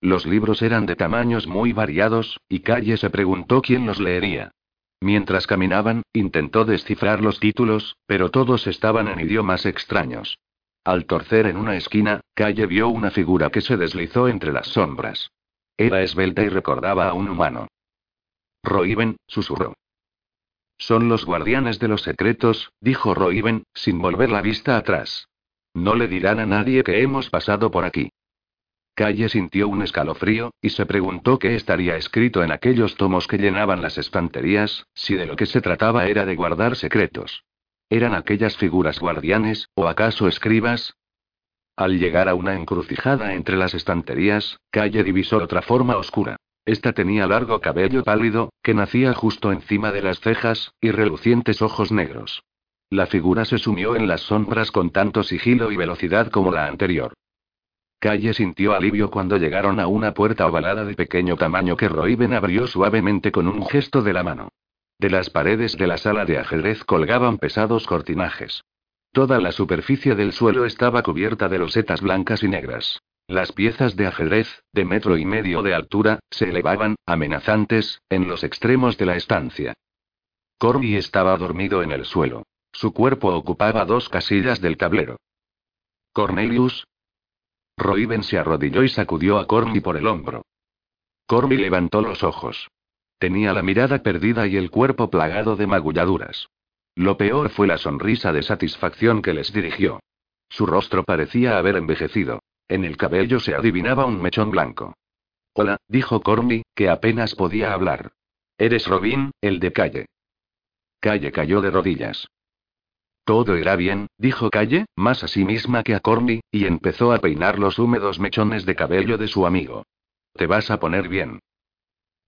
Los libros eran de tamaños muy variados, y Calle se preguntó quién los leería. Mientras caminaban, intentó descifrar los títulos, pero todos estaban en idiomas extraños. Al torcer en una esquina, Calle vio una figura que se deslizó entre las sombras. Era esbelta y recordaba a un humano. Roiben, susurró. Son los guardianes de los secretos, dijo Roiven, sin volver la vista atrás. No le dirán a nadie que hemos pasado por aquí. Calle sintió un escalofrío, y se preguntó qué estaría escrito en aquellos tomos que llenaban las estanterías, si de lo que se trataba era de guardar secretos. ¿Eran aquellas figuras guardianes, o acaso escribas? Al llegar a una encrucijada entre las estanterías, Calle divisó otra forma oscura. Esta tenía largo cabello pálido, que nacía justo encima de las cejas, y relucientes ojos negros. La figura se sumió en las sombras con tanto sigilo y velocidad como la anterior. Calle sintió alivio cuando llegaron a una puerta ovalada de pequeño tamaño que Roiben abrió suavemente con un gesto de la mano. De las paredes de la sala de ajedrez colgaban pesados cortinajes. Toda la superficie del suelo estaba cubierta de losetas blancas y negras. Las piezas de ajedrez, de metro y medio de altura, se elevaban, amenazantes, en los extremos de la estancia. Corby estaba dormido en el suelo. Su cuerpo ocupaba dos casillas del tablero. Cornelius. Roiben se arrodilló y sacudió a Corby por el hombro. Corby levantó los ojos. Tenía la mirada perdida y el cuerpo plagado de magulladuras. Lo peor fue la sonrisa de satisfacción que les dirigió. Su rostro parecía haber envejecido. En el cabello se adivinaba un mechón blanco. Hola, dijo Corny, que apenas podía hablar. Eres Robin, el de Calle. Calle cayó de rodillas. Todo irá bien, dijo Calle, más a sí misma que a Corny, y empezó a peinar los húmedos mechones de cabello de su amigo. Te vas a poner bien.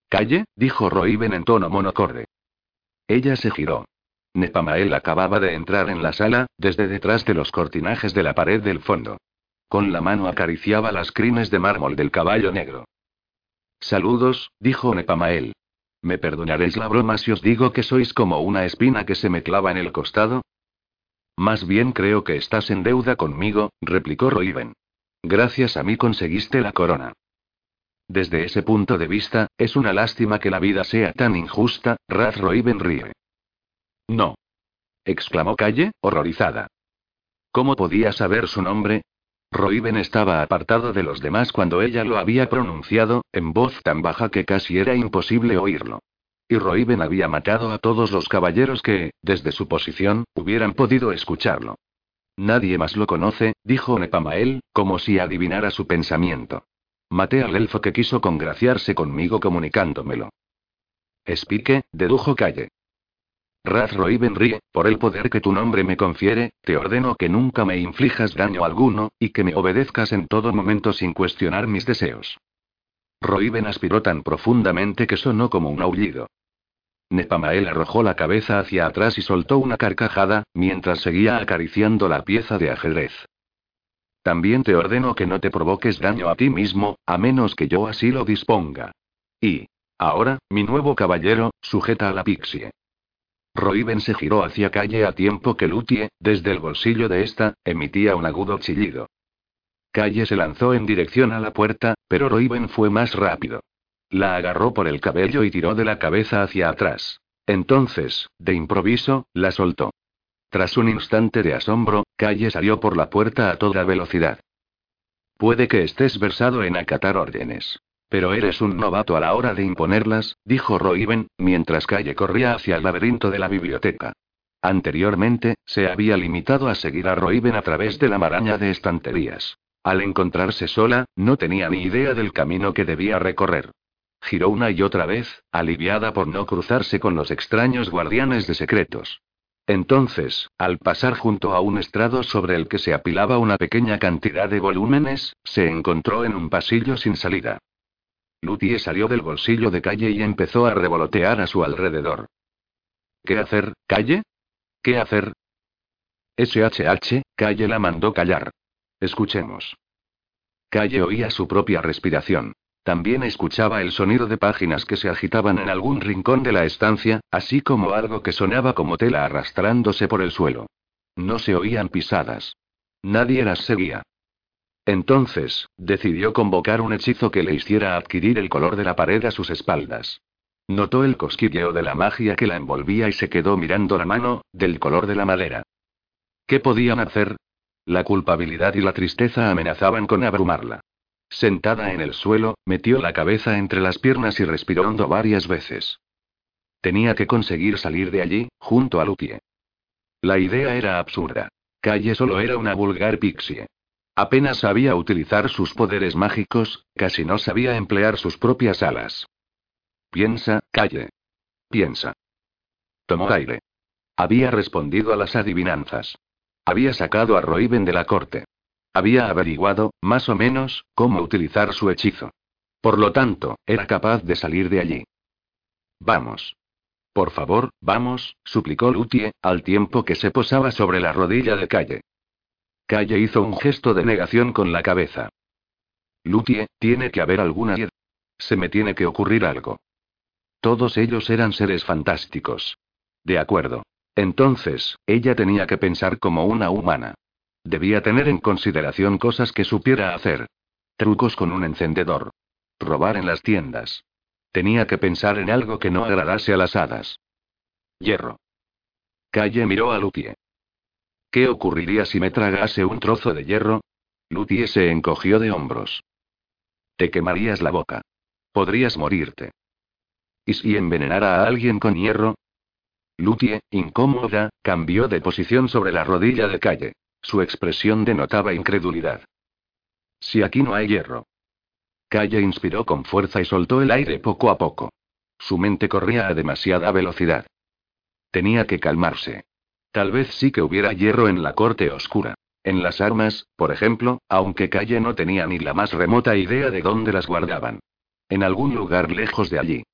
Calle, dijo Roiben en tono monocorde. Ella se giró. Nepamael acababa de entrar en la sala, desde detrás de los cortinajes de la pared del fondo. Con la mano acariciaba las crines de mármol del caballo negro. Saludos, dijo Nepamael. ¿Me perdonaréis la broma si os digo que sois como una espina que se me clava en el costado? Más bien creo que estás en deuda conmigo, replicó Roiven. Gracias a mí conseguiste la corona. Desde ese punto de vista, es una lástima que la vida sea tan injusta, Raz Roiven ríe. No. exclamó Calle, horrorizada. ¿Cómo podía saber su nombre? Roiben estaba apartado de los demás cuando ella lo había pronunciado, en voz tan baja que casi era imposible oírlo. Y Roiben había matado a todos los caballeros que, desde su posición, hubieran podido escucharlo. Nadie más lo conoce, dijo Nepamael, como si adivinara su pensamiento. Maté al elfo que quiso congraciarse conmigo comunicándomelo. Espique, dedujo Calle. Raz Roiben ríe, por el poder que tu nombre me confiere, te ordeno que nunca me inflijas daño alguno, y que me obedezcas en todo momento sin cuestionar mis deseos. Roiben aspiró tan profundamente que sonó como un aullido. Nepamael arrojó la cabeza hacia atrás y soltó una carcajada, mientras seguía acariciando la pieza de ajedrez. También te ordeno que no te provoques daño a ti mismo, a menos que yo así lo disponga. Y. Ahora, mi nuevo caballero, sujeta a la pixie. Roiben se giró hacia calle a tiempo que Lutie, desde el bolsillo de esta, emitía un agudo chillido. Calle se lanzó en dirección a la puerta, pero Roiben fue más rápido. La agarró por el cabello y tiró de la cabeza hacia atrás. Entonces, de improviso, la soltó. Tras un instante de asombro, Calle salió por la puerta a toda velocidad. Puede que estés versado en acatar órdenes. Pero eres un novato a la hora de imponerlas, dijo Roiben, mientras Calle corría hacia el laberinto de la biblioteca. Anteriormente, se había limitado a seguir a Roiben a través de la maraña de estanterías. Al encontrarse sola, no tenía ni idea del camino que debía recorrer. Giró una y otra vez, aliviada por no cruzarse con los extraños guardianes de secretos. Entonces, al pasar junto a un estrado sobre el que se apilaba una pequeña cantidad de volúmenes, se encontró en un pasillo sin salida. Lutie salió del bolsillo de calle y empezó a revolotear a su alrededor. ¿Qué hacer, calle? ¿Qué hacer? SHH, calle la mandó callar. Escuchemos. Calle oía su propia respiración. También escuchaba el sonido de páginas que se agitaban en algún rincón de la estancia, así como algo que sonaba como tela arrastrándose por el suelo. No se oían pisadas. Nadie las seguía. Entonces, decidió convocar un hechizo que le hiciera adquirir el color de la pared a sus espaldas. Notó el cosquilleo de la magia que la envolvía y se quedó mirando la mano, del color de la madera. ¿Qué podían hacer? La culpabilidad y la tristeza amenazaban con abrumarla. Sentada en el suelo, metió la cabeza entre las piernas y respiró varias veces. Tenía que conseguir salir de allí, junto a Lutie. La idea era absurda. Calle solo era una vulgar pixie. Apenas sabía utilizar sus poderes mágicos, casi no sabía emplear sus propias alas. Piensa, calle. Piensa. Tomó aire. Había respondido a las adivinanzas. Había sacado a Roiben de la corte. Había averiguado, más o menos, cómo utilizar su hechizo. Por lo tanto, era capaz de salir de allí. Vamos. Por favor, vamos, suplicó Lutie, al tiempo que se posaba sobre la rodilla de calle. Calle hizo un gesto de negación con la cabeza. Lutie, tiene que haber alguna. Se me tiene que ocurrir algo. Todos ellos eran seres fantásticos. De acuerdo. Entonces, ella tenía que pensar como una humana. Debía tener en consideración cosas que supiera hacer. Trucos con un encendedor. Robar en las tiendas. Tenía que pensar en algo que no agradase a las hadas. Hierro. Calle miró a Lutie. ¿Qué ocurriría si me tragase un trozo de hierro? Lutie se encogió de hombros. Te quemarías la boca. Podrías morirte. ¿Y si envenenara a alguien con hierro? Lutie, incómoda, cambió de posición sobre la rodilla de calle. Su expresión denotaba incredulidad. Si aquí no hay hierro. Calle inspiró con fuerza y soltó el aire poco a poco. Su mente corría a demasiada velocidad. Tenía que calmarse. Tal vez sí que hubiera hierro en la corte oscura. En las armas, por ejemplo, aunque Calle no tenía ni la más remota idea de dónde las guardaban. En algún lugar lejos de allí.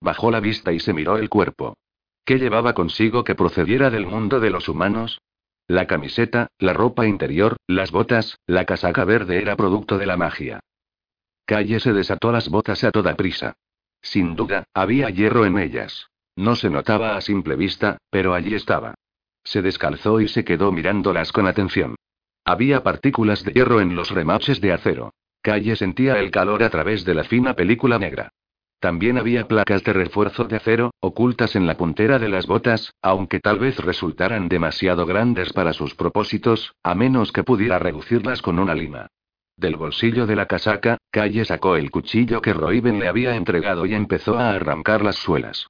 Bajó la vista y se miró el cuerpo. ¿Qué llevaba consigo que procediera del mundo de los humanos? La camiseta, la ropa interior, las botas, la casaca verde era producto de la magia. Calle se desató las botas a toda prisa. Sin duda, había hierro en ellas. No se notaba a simple vista, pero allí estaba. Se descalzó y se quedó mirándolas con atención. Había partículas de hierro en los remaches de acero. Calle sentía el calor a través de la fina película negra. También había placas de refuerzo de acero, ocultas en la puntera de las botas, aunque tal vez resultaran demasiado grandes para sus propósitos, a menos que pudiera reducirlas con una lima. Del bolsillo de la casaca, Calle sacó el cuchillo que Roiben le había entregado y empezó a arrancar las suelas.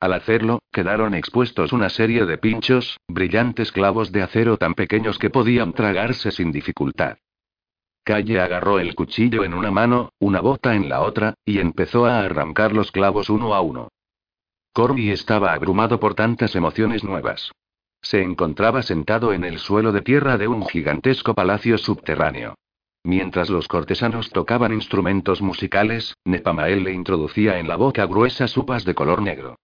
Al hacerlo, quedaron expuestos una serie de pinchos, brillantes clavos de acero tan pequeños que podían tragarse sin dificultad. Calle agarró el cuchillo en una mano, una bota en la otra, y empezó a arrancar los clavos uno a uno. Corby estaba abrumado por tantas emociones nuevas. Se encontraba sentado en el suelo de tierra de un gigantesco palacio subterráneo. Mientras los cortesanos tocaban instrumentos musicales, Nepamael le introducía en la boca gruesas upas de color negro.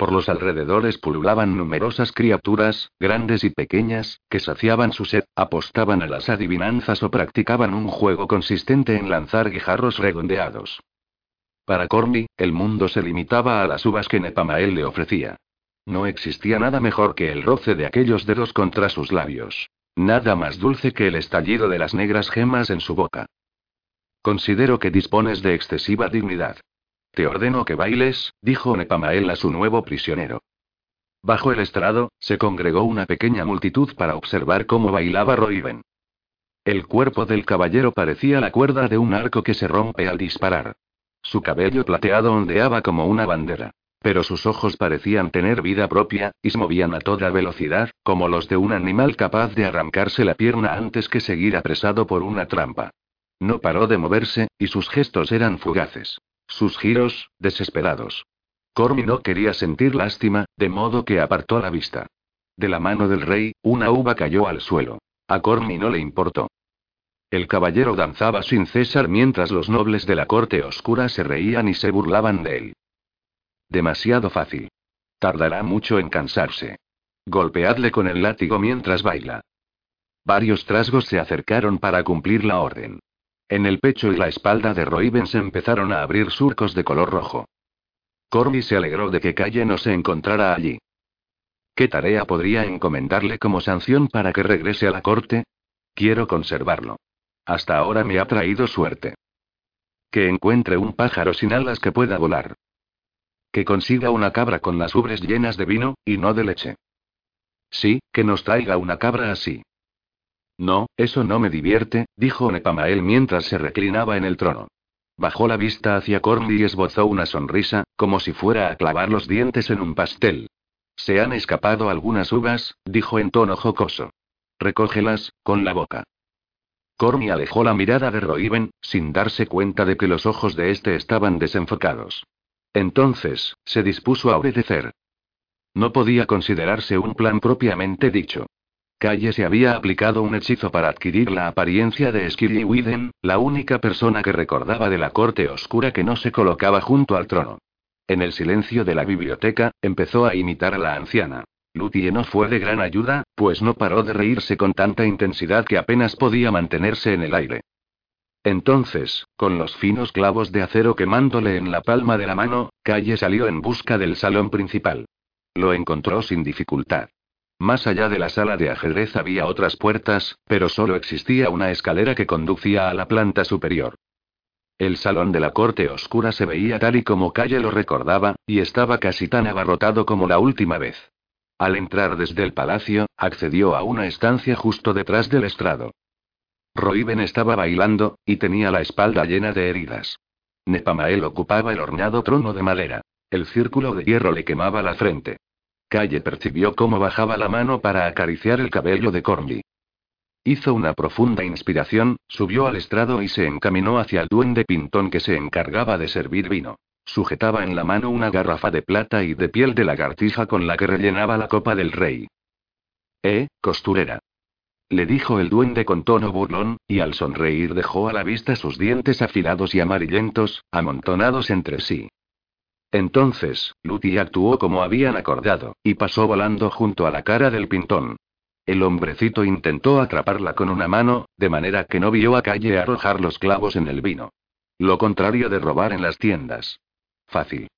Por los alrededores pululaban numerosas criaturas, grandes y pequeñas, que saciaban su sed, apostaban a las adivinanzas o practicaban un juego consistente en lanzar guijarros redondeados. Para Corny, el mundo se limitaba a las uvas que Nepamael le ofrecía. No existía nada mejor que el roce de aquellos dedos contra sus labios. Nada más dulce que el estallido de las negras gemas en su boca. Considero que dispones de excesiva dignidad. Te ordeno que bailes, dijo Nepamael a su nuevo prisionero. Bajo el estrado, se congregó una pequeña multitud para observar cómo bailaba Roiben. El cuerpo del caballero parecía la cuerda de un arco que se rompe al disparar. Su cabello plateado ondeaba como una bandera. Pero sus ojos parecían tener vida propia, y se movían a toda velocidad, como los de un animal capaz de arrancarse la pierna antes que seguir apresado por una trampa. No paró de moverse, y sus gestos eran fugaces. Sus giros, desesperados. Cormy no quería sentir lástima, de modo que apartó la vista. De la mano del rey, una uva cayó al suelo. A Cormy no le importó. El caballero danzaba sin cesar mientras los nobles de la corte oscura se reían y se burlaban de él. Demasiado fácil. Tardará mucho en cansarse. Golpeadle con el látigo mientras baila. Varios trasgos se acercaron para cumplir la orden. En el pecho y la espalda de Roiben se empezaron a abrir surcos de color rojo. Corby se alegró de que Calle no se encontrara allí. ¿Qué tarea podría encomendarle como sanción para que regrese a la corte? Quiero conservarlo. Hasta ahora me ha traído suerte. Que encuentre un pájaro sin alas que pueda volar. Que consiga una cabra con las ubres llenas de vino, y no de leche. Sí, que nos traiga una cabra así. No, eso no me divierte, dijo Nepamael mientras se reclinaba en el trono. Bajó la vista hacia Corny y esbozó una sonrisa, como si fuera a clavar los dientes en un pastel. Se han escapado algunas uvas, dijo en tono jocoso. Recógelas, con la boca. Corny alejó la mirada de Roiben, sin darse cuenta de que los ojos de este estaban desenfocados. Entonces, se dispuso a obedecer. No podía considerarse un plan propiamente dicho. Calle se había aplicado un hechizo para adquirir la apariencia de Skilly Widen, la única persona que recordaba de la corte oscura que no se colocaba junto al trono. En el silencio de la biblioteca, empezó a imitar a la anciana. Lutie no fue de gran ayuda, pues no paró de reírse con tanta intensidad que apenas podía mantenerse en el aire. Entonces, con los finos clavos de acero quemándole en la palma de la mano, Calle salió en busca del salón principal. Lo encontró sin dificultad. Más allá de la sala de ajedrez había otras puertas, pero solo existía una escalera que conducía a la planta superior. El salón de la corte oscura se veía tal y como Calle lo recordaba, y estaba casi tan abarrotado como la última vez. Al entrar desde el palacio, accedió a una estancia justo detrás del estrado. Roiben estaba bailando, y tenía la espalda llena de heridas. Nepamael ocupaba el horneado trono de madera. El círculo de hierro le quemaba la frente. Calle percibió cómo bajaba la mano para acariciar el cabello de Cornby. Hizo una profunda inspiración, subió al estrado y se encaminó hacia el duende pintón que se encargaba de servir vino. Sujetaba en la mano una garrafa de plata y de piel de lagartija con la que rellenaba la copa del rey. Eh, costurera. Le dijo el duende con tono burlón, y al sonreír dejó a la vista sus dientes afilados y amarillentos, amontonados entre sí. Entonces, Luti actuó como habían acordado, y pasó volando junto a la cara del pintón. El hombrecito intentó atraparla con una mano, de manera que no vio a Calle arrojar los clavos en el vino. Lo contrario de robar en las tiendas. Fácil.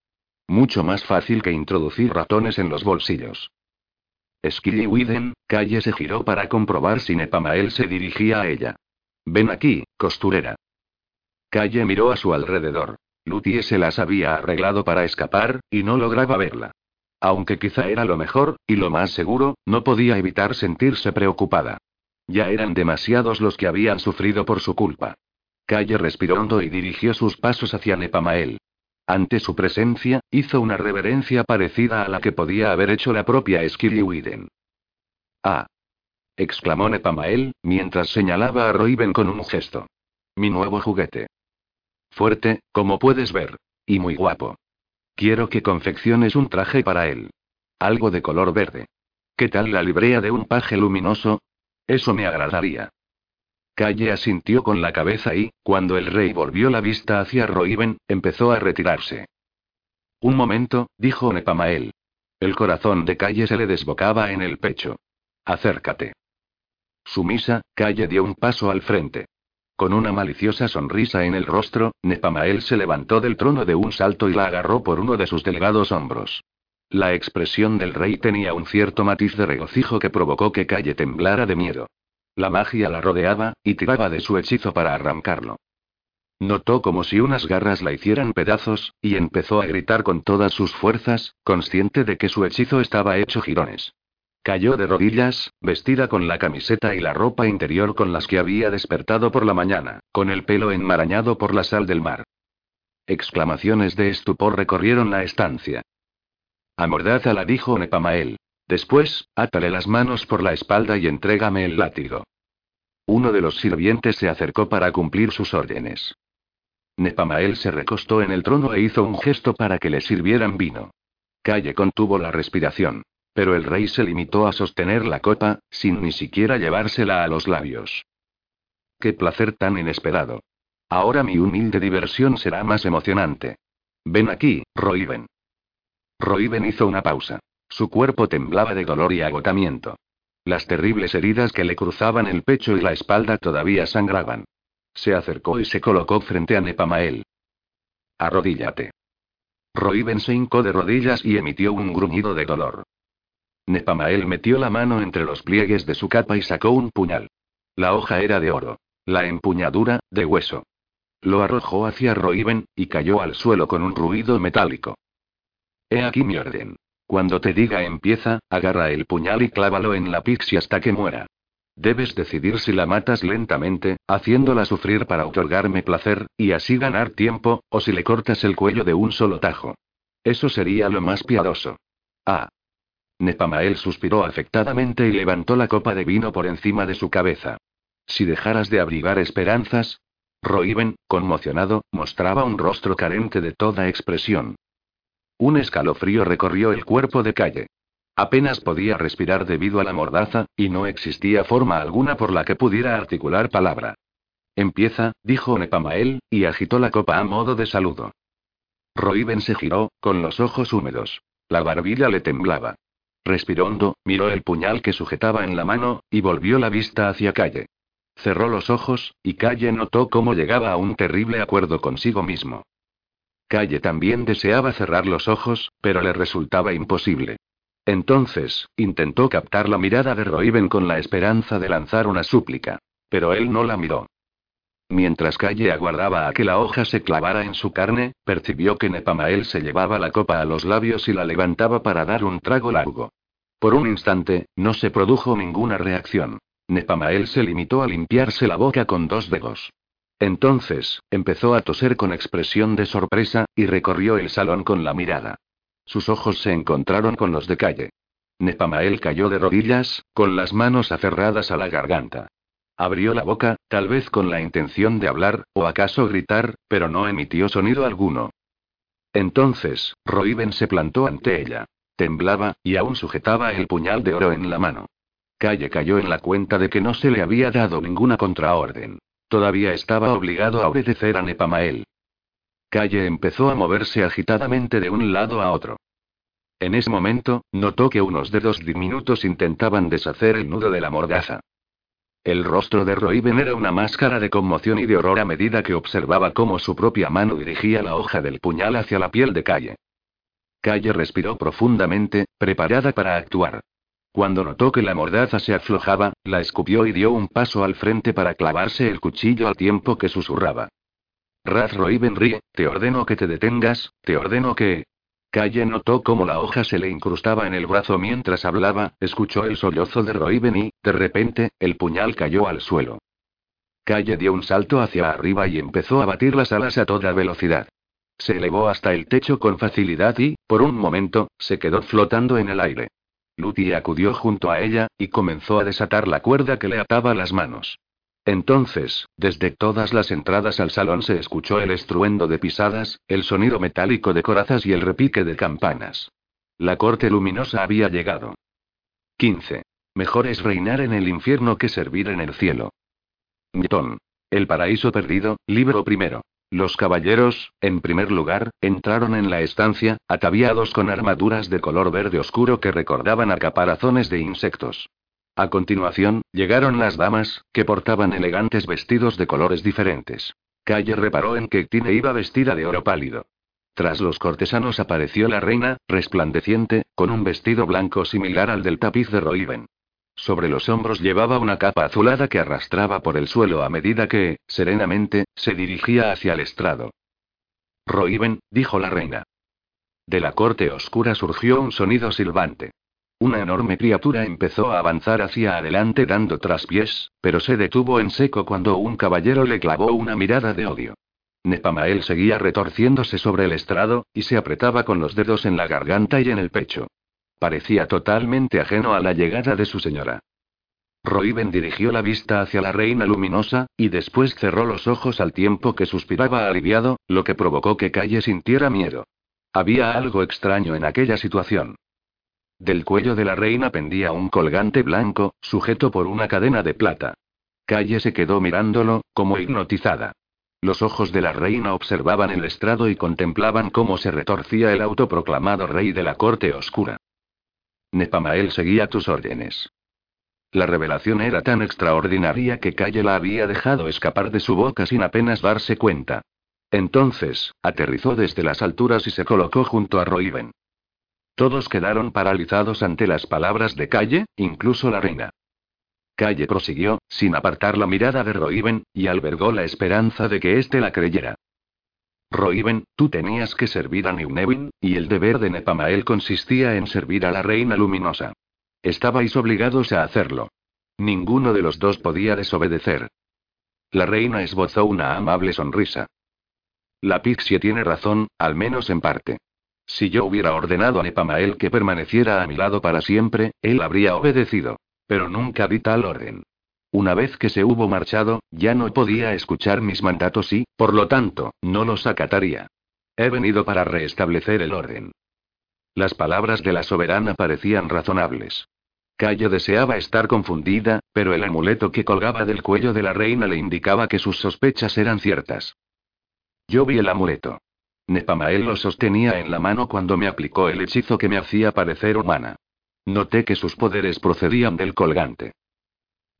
Mucho más fácil que introducir ratones en los bolsillos. Skilly Widen, Calle se giró para comprobar si Nepamael se dirigía a ella. Ven aquí, costurera. Calle miró a su alrededor. Lutie se las había arreglado para escapar, y no lograba verla. Aunque quizá era lo mejor, y lo más seguro, no podía evitar sentirse preocupada. Ya eran demasiados los que habían sufrido por su culpa. Calle respiró hondo y dirigió sus pasos hacia Nepamael. Ante su presencia, hizo una reverencia parecida a la que podía haber hecho la propia Skilly ¡Ah! exclamó Nepamael, mientras señalaba a Roiben con un gesto. Mi nuevo juguete. Fuerte, como puedes ver. Y muy guapo. Quiero que confecciones un traje para él. Algo de color verde. ¿Qué tal la librea de un paje luminoso? Eso me agradaría. Calle asintió con la cabeza y, cuando el rey volvió la vista hacia Roiben, empezó a retirarse. Un momento, dijo Nepamael. El corazón de Calle se le desbocaba en el pecho. Acércate. Sumisa, Calle dio un paso al frente. Con una maliciosa sonrisa en el rostro, Nepamael se levantó del trono de un salto y la agarró por uno de sus delgados hombros. La expresión del rey tenía un cierto matiz de regocijo que provocó que Calle temblara de miedo. La magia la rodeaba, y tiraba de su hechizo para arrancarlo. Notó como si unas garras la hicieran pedazos, y empezó a gritar con todas sus fuerzas, consciente de que su hechizo estaba hecho jirones. Cayó de rodillas, vestida con la camiseta y la ropa interior con las que había despertado por la mañana, con el pelo enmarañado por la sal del mar. Exclamaciones de estupor recorrieron la estancia. la dijo Nepamael. Después, átale las manos por la espalda y entrégame el látigo. Uno de los sirvientes se acercó para cumplir sus órdenes. Nepamael se recostó en el trono e hizo un gesto para que le sirvieran vino. Calle contuvo la respiración. Pero el rey se limitó a sostener la copa, sin ni siquiera llevársela a los labios. Qué placer tan inesperado. Ahora mi humilde diversión será más emocionante. Ven aquí, Roiven. Roiven hizo una pausa. Su cuerpo temblaba de dolor y agotamiento. Las terribles heridas que le cruzaban el pecho y la espalda todavía sangraban. Se acercó y se colocó frente a Nepamael. Arrodíllate. Roiven se hincó de rodillas y emitió un gruñido de dolor. Nepamael metió la mano entre los pliegues de su capa y sacó un puñal. La hoja era de oro. La empuñadura, de hueso. Lo arrojó hacia Roiven, y cayó al suelo con un ruido metálico. He aquí mi orden. Cuando te diga empieza, agarra el puñal y clávalo en la pixie hasta que muera. Debes decidir si la matas lentamente, haciéndola sufrir para otorgarme placer, y así ganar tiempo, o si le cortas el cuello de un solo tajo. Eso sería lo más piadoso. Ah. Nepamael suspiró afectadamente y levantó la copa de vino por encima de su cabeza. Si dejaras de abrigar esperanzas. Roiben, conmocionado, mostraba un rostro carente de toda expresión. Un escalofrío recorrió el cuerpo de Calle. Apenas podía respirar debido a la mordaza, y no existía forma alguna por la que pudiera articular palabra. Empieza, dijo Nepamael, y agitó la copa a modo de saludo. Roiben se giró, con los ojos húmedos. La barbilla le temblaba. Respiró hondo, miró el puñal que sujetaba en la mano, y volvió la vista hacia Calle. Cerró los ojos, y Calle notó cómo llegaba a un terrible acuerdo consigo mismo. Calle también deseaba cerrar los ojos, pero le resultaba imposible. Entonces, intentó captar la mirada de Roiben con la esperanza de lanzar una súplica. Pero él no la miró. Mientras Calle aguardaba a que la hoja se clavara en su carne, percibió que Nepamael se llevaba la copa a los labios y la levantaba para dar un trago largo. Por un instante, no se produjo ninguna reacción. Nepamael se limitó a limpiarse la boca con dos dedos. Entonces, empezó a toser con expresión de sorpresa, y recorrió el salón con la mirada. Sus ojos se encontraron con los de calle. Nepamael cayó de rodillas, con las manos aferradas a la garganta. Abrió la boca, tal vez con la intención de hablar, o acaso gritar, pero no emitió sonido alguno. Entonces, Roiben se plantó ante ella. Temblaba, y aún sujetaba el puñal de oro en la mano. Calle cayó en la cuenta de que no se le había dado ninguna contraorden. Todavía estaba obligado a obedecer a Nepamael. Calle empezó a moverse agitadamente de un lado a otro. En ese momento, notó que unos dedos diminutos intentaban deshacer el nudo de la mordaza. El rostro de Roiben era una máscara de conmoción y de horror a medida que observaba cómo su propia mano dirigía la hoja del puñal hacia la piel de Calle. Calle respiró profundamente, preparada para actuar. Cuando notó que la mordaza se aflojaba, la escupió y dio un paso al frente para clavarse el cuchillo al tiempo que susurraba. Raz Roiben ríe, te ordeno que te detengas, te ordeno que... Calle notó cómo la hoja se le incrustaba en el brazo mientras hablaba, escuchó el sollozo de Roiben y, de repente, el puñal cayó al suelo. Calle dio un salto hacia arriba y empezó a batir las alas a toda velocidad. Se elevó hasta el techo con facilidad y, por un momento, se quedó flotando en el aire. Luty acudió junto a ella, y comenzó a desatar la cuerda que le ataba las manos. Entonces, desde todas las entradas al salón se escuchó el estruendo de pisadas, el sonido metálico de corazas y el repique de campanas. La corte luminosa había llegado. 15. Mejor es reinar en el infierno que servir en el cielo. Newton. El paraíso perdido, libro primero. Los caballeros, en primer lugar, entraron en la estancia, ataviados con armaduras de color verde oscuro que recordaban a caparazones de insectos. A continuación, llegaron las damas, que portaban elegantes vestidos de colores diferentes. Calle reparó en que Tine iba vestida de oro pálido. Tras los cortesanos apareció la reina, resplandeciente, con un vestido blanco similar al del tapiz de Roiven. Sobre los hombros llevaba una capa azulada que arrastraba por el suelo a medida que, serenamente, se dirigía hacia el estrado. Roiven, dijo la reina. De la corte oscura surgió un sonido silbante. Una enorme criatura empezó a avanzar hacia adelante dando traspiés, pero se detuvo en seco cuando un caballero le clavó una mirada de odio. Nepamael seguía retorciéndose sobre el estrado, y se apretaba con los dedos en la garganta y en el pecho. Parecía totalmente ajeno a la llegada de su señora. Roiben dirigió la vista hacia la reina luminosa, y después cerró los ojos al tiempo que suspiraba aliviado, lo que provocó que Calle sintiera miedo. Había algo extraño en aquella situación. Del cuello de la reina pendía un colgante blanco, sujeto por una cadena de plata. Calle se quedó mirándolo, como hipnotizada. Los ojos de la reina observaban el estrado y contemplaban cómo se retorcía el autoproclamado rey de la corte oscura. Nepamael seguía tus órdenes. La revelación era tan extraordinaria que Calle la había dejado escapar de su boca sin apenas darse cuenta. Entonces, aterrizó desde las alturas y se colocó junto a Roiven. Todos quedaron paralizados ante las palabras de Calle, incluso la reina. Calle prosiguió, sin apartar la mirada de Roiven, y albergó la esperanza de que éste la creyera. Roiven, tú tenías que servir a Neunevin, y el deber de Nepamael consistía en servir a la reina luminosa. Estabais obligados a hacerlo. Ninguno de los dos podía desobedecer. La reina esbozó una amable sonrisa. La Pixie tiene razón, al menos en parte. Si yo hubiera ordenado a Nepamael que permaneciera a mi lado para siempre, él habría obedecido. Pero nunca di tal orden. Una vez que se hubo marchado, ya no podía escuchar mis mandatos y, por lo tanto, no los acataría. He venido para restablecer el orden. Las palabras de la soberana parecían razonables. Calle deseaba estar confundida, pero el amuleto que colgaba del cuello de la reina le indicaba que sus sospechas eran ciertas. Yo vi el amuleto. Nepamael lo sostenía en la mano cuando me aplicó el hechizo que me hacía parecer humana. Noté que sus poderes procedían del colgante.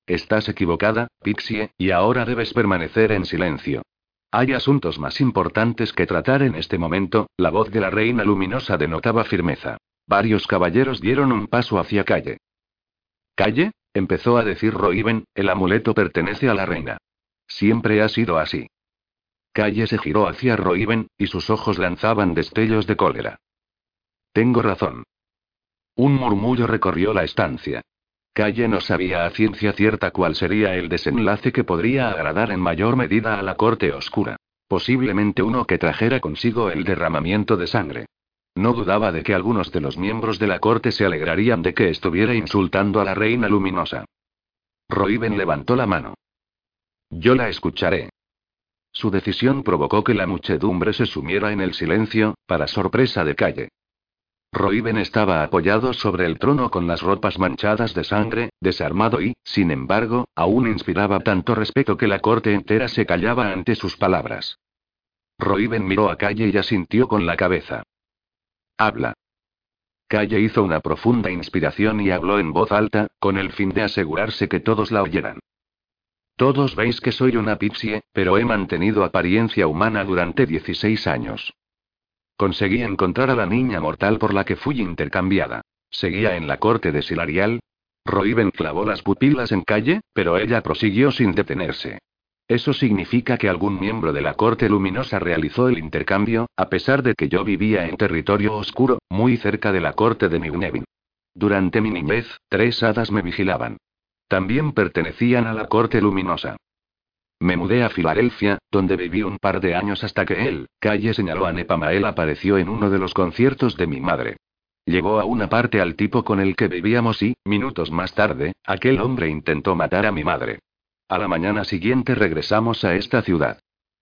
Estás equivocada, Pixie, y ahora debes permanecer en silencio. Hay asuntos más importantes que tratar en este momento, la voz de la reina luminosa denotaba firmeza. Varios caballeros dieron un paso hacia calle. ¿Calle? empezó a decir Roiven, el amuleto pertenece a la reina. Siempre ha sido así. Calle se giró hacia Roiven, y sus ojos lanzaban destellos de cólera. Tengo razón. Un murmullo recorrió la estancia. Calle no sabía a ciencia cierta cuál sería el desenlace que podría agradar en mayor medida a la corte oscura. Posiblemente uno que trajera consigo el derramamiento de sangre. No dudaba de que algunos de los miembros de la corte se alegrarían de que estuviera insultando a la reina luminosa. Roiven levantó la mano. Yo la escucharé. Su decisión provocó que la muchedumbre se sumiera en el silencio, para sorpresa de Calle. Roiben estaba apoyado sobre el trono con las ropas manchadas de sangre, desarmado y, sin embargo, aún inspiraba tanto respeto que la corte entera se callaba ante sus palabras. Roiben miró a Calle y asintió con la cabeza. Habla. Calle hizo una profunda inspiración y habló en voz alta, con el fin de asegurarse que todos la oyeran. Todos veis que soy una pipsie, pero he mantenido apariencia humana durante 16 años. Conseguí encontrar a la niña mortal por la que fui intercambiada. Seguía en la corte de Silarial. Roiben clavó las pupilas en calle, pero ella prosiguió sin detenerse. Eso significa que algún miembro de la corte luminosa realizó el intercambio, a pesar de que yo vivía en territorio oscuro, muy cerca de la corte de Nignevin. Durante mi niñez, tres hadas me vigilaban. También pertenecían a la corte luminosa. Me mudé a Filadelfia, donde viví un par de años hasta que él, Calle señaló a Nepamael, apareció en uno de los conciertos de mi madre. Llegó a una parte al tipo con el que vivíamos y, minutos más tarde, aquel hombre intentó matar a mi madre. A la mañana siguiente regresamos a esta ciudad.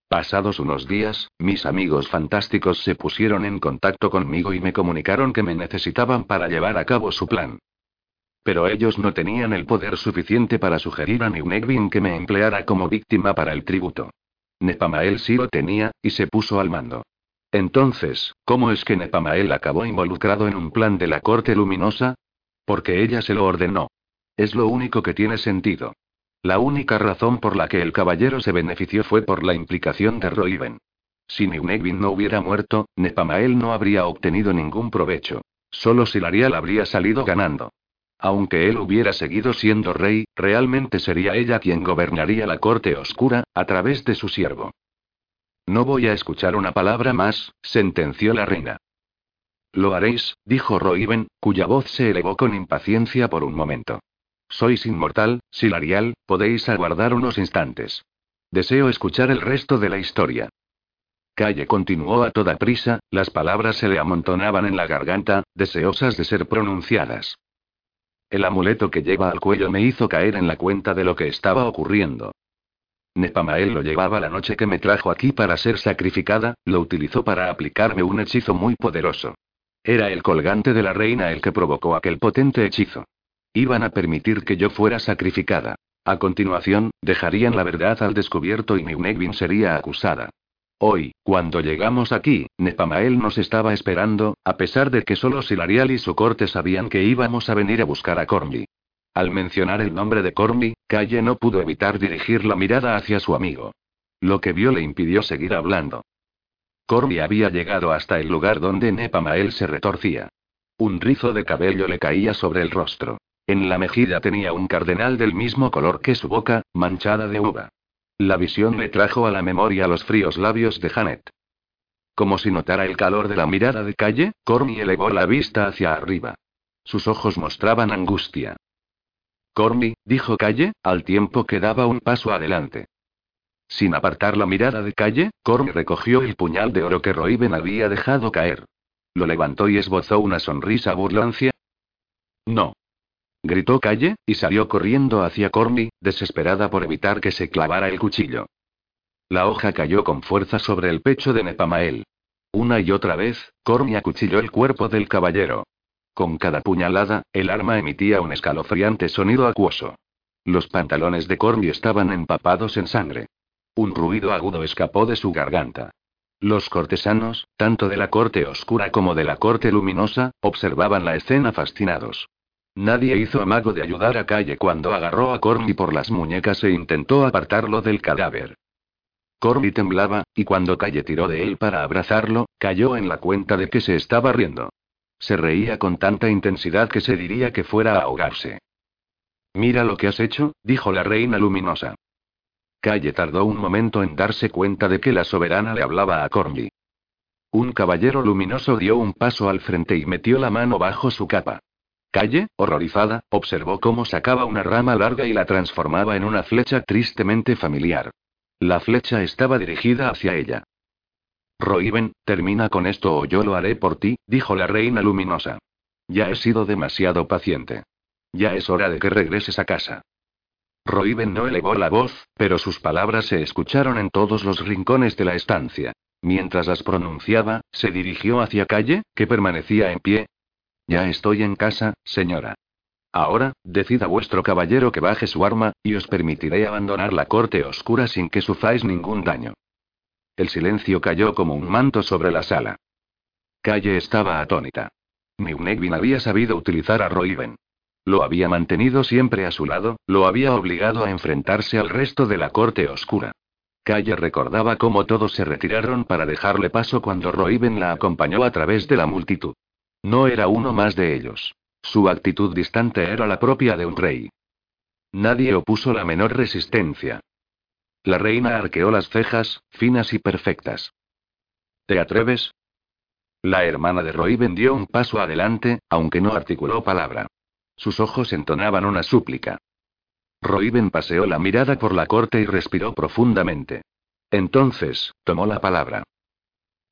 Pasados unos días, mis amigos fantásticos se pusieron en contacto conmigo y me comunicaron que me necesitaban para llevar a cabo su plan. Pero ellos no tenían el poder suficiente para sugerir a Nignevin que me empleara como víctima para el tributo. Nepamael sí lo tenía, y se puso al mando. Entonces, ¿cómo es que Nepamael acabó involucrado en un plan de la corte luminosa? Porque ella se lo ordenó. Es lo único que tiene sentido. La única razón por la que el caballero se benefició fue por la implicación de Roiven. Si Nignevin no hubiera muerto, Nepamael no habría obtenido ningún provecho. Solo Silarial habría salido ganando. Aunque él hubiera seguido siendo rey, realmente sería ella quien gobernaría la corte oscura, a través de su siervo. No voy a escuchar una palabra más, sentenció la reina. Lo haréis, dijo Roiven, cuya voz se elevó con impaciencia por un momento. Sois inmortal, Silarial, podéis aguardar unos instantes. Deseo escuchar el resto de la historia. Calle continuó a toda prisa, las palabras se le amontonaban en la garganta, deseosas de ser pronunciadas. El amuleto que lleva al cuello me hizo caer en la cuenta de lo que estaba ocurriendo. Nepamael lo llevaba la noche que me trajo aquí para ser sacrificada, lo utilizó para aplicarme un hechizo muy poderoso. Era el colgante de la reina el que provocó aquel potente hechizo. Iban a permitir que yo fuera sacrificada. A continuación, dejarían la verdad al descubierto y Nignevin sería acusada. Hoy, cuando llegamos aquí, Nepamael nos estaba esperando, a pesar de que solo Silarial y su corte sabían que íbamos a venir a buscar a Cormby. Al mencionar el nombre de Cormby, Calle no pudo evitar dirigir la mirada hacia su amigo. Lo que vio le impidió seguir hablando. Cormby había llegado hasta el lugar donde Nepamael se retorcía. Un rizo de cabello le caía sobre el rostro. En la mejilla tenía un cardenal del mismo color que su boca, manchada de uva. La visión le trajo a la memoria los fríos labios de Janet. Como si notara el calor de la mirada de calle, Corny elevó la vista hacia arriba. Sus ojos mostraban angustia. Corny, dijo Calle, al tiempo que daba un paso adelante. Sin apartar la mirada de Calle, Corny recogió el puñal de oro que Roiben había dejado caer. Lo levantó y esbozó una sonrisa burlancia. No. Gritó Calle, y salió corriendo hacia Corny, desesperada por evitar que se clavara el cuchillo. La hoja cayó con fuerza sobre el pecho de Nepamael. Una y otra vez, Corny acuchilló el cuerpo del caballero. Con cada puñalada, el arma emitía un escalofriante sonido acuoso. Los pantalones de Corny estaban empapados en sangre. Un ruido agudo escapó de su garganta. Los cortesanos, tanto de la corte oscura como de la corte luminosa, observaban la escena fascinados. Nadie hizo amago de ayudar a Calle cuando agarró a Corny por las muñecas e intentó apartarlo del cadáver. Corny temblaba, y cuando Calle tiró de él para abrazarlo, cayó en la cuenta de que se estaba riendo. Se reía con tanta intensidad que se diría que fuera a ahogarse. Mira lo que has hecho, dijo la reina luminosa. Calle tardó un momento en darse cuenta de que la soberana le hablaba a Corny. Un caballero luminoso dio un paso al frente y metió la mano bajo su capa. Calle, horrorizada, observó cómo sacaba una rama larga y la transformaba en una flecha tristemente familiar. La flecha estaba dirigida hacia ella. Roiven, termina con esto o yo lo haré por ti, dijo la reina luminosa. Ya he sido demasiado paciente. Ya es hora de que regreses a casa. Roiven no elevó la voz, pero sus palabras se escucharon en todos los rincones de la estancia. Mientras las pronunciaba, se dirigió hacia Calle, que permanecía en pie, ya estoy en casa, señora. Ahora, decida vuestro caballero que baje su arma, y os permitiré abandonar la corte oscura sin que sufráis ningún daño. El silencio cayó como un manto sobre la sala. Calle estaba atónita. Niunevin había sabido utilizar a Roiven. Lo había mantenido siempre a su lado, lo había obligado a enfrentarse al resto de la corte oscura. Calle recordaba cómo todos se retiraron para dejarle paso cuando Roiven la acompañó a través de la multitud. No era uno más de ellos. Su actitud distante era la propia de un rey. Nadie opuso la menor resistencia. La reina arqueó las cejas, finas y perfectas. ¿Te atreves? La hermana de Roy dio un paso adelante, aunque no articuló palabra. Sus ojos entonaban una súplica. Roiben paseó la mirada por la corte y respiró profundamente. Entonces, tomó la palabra.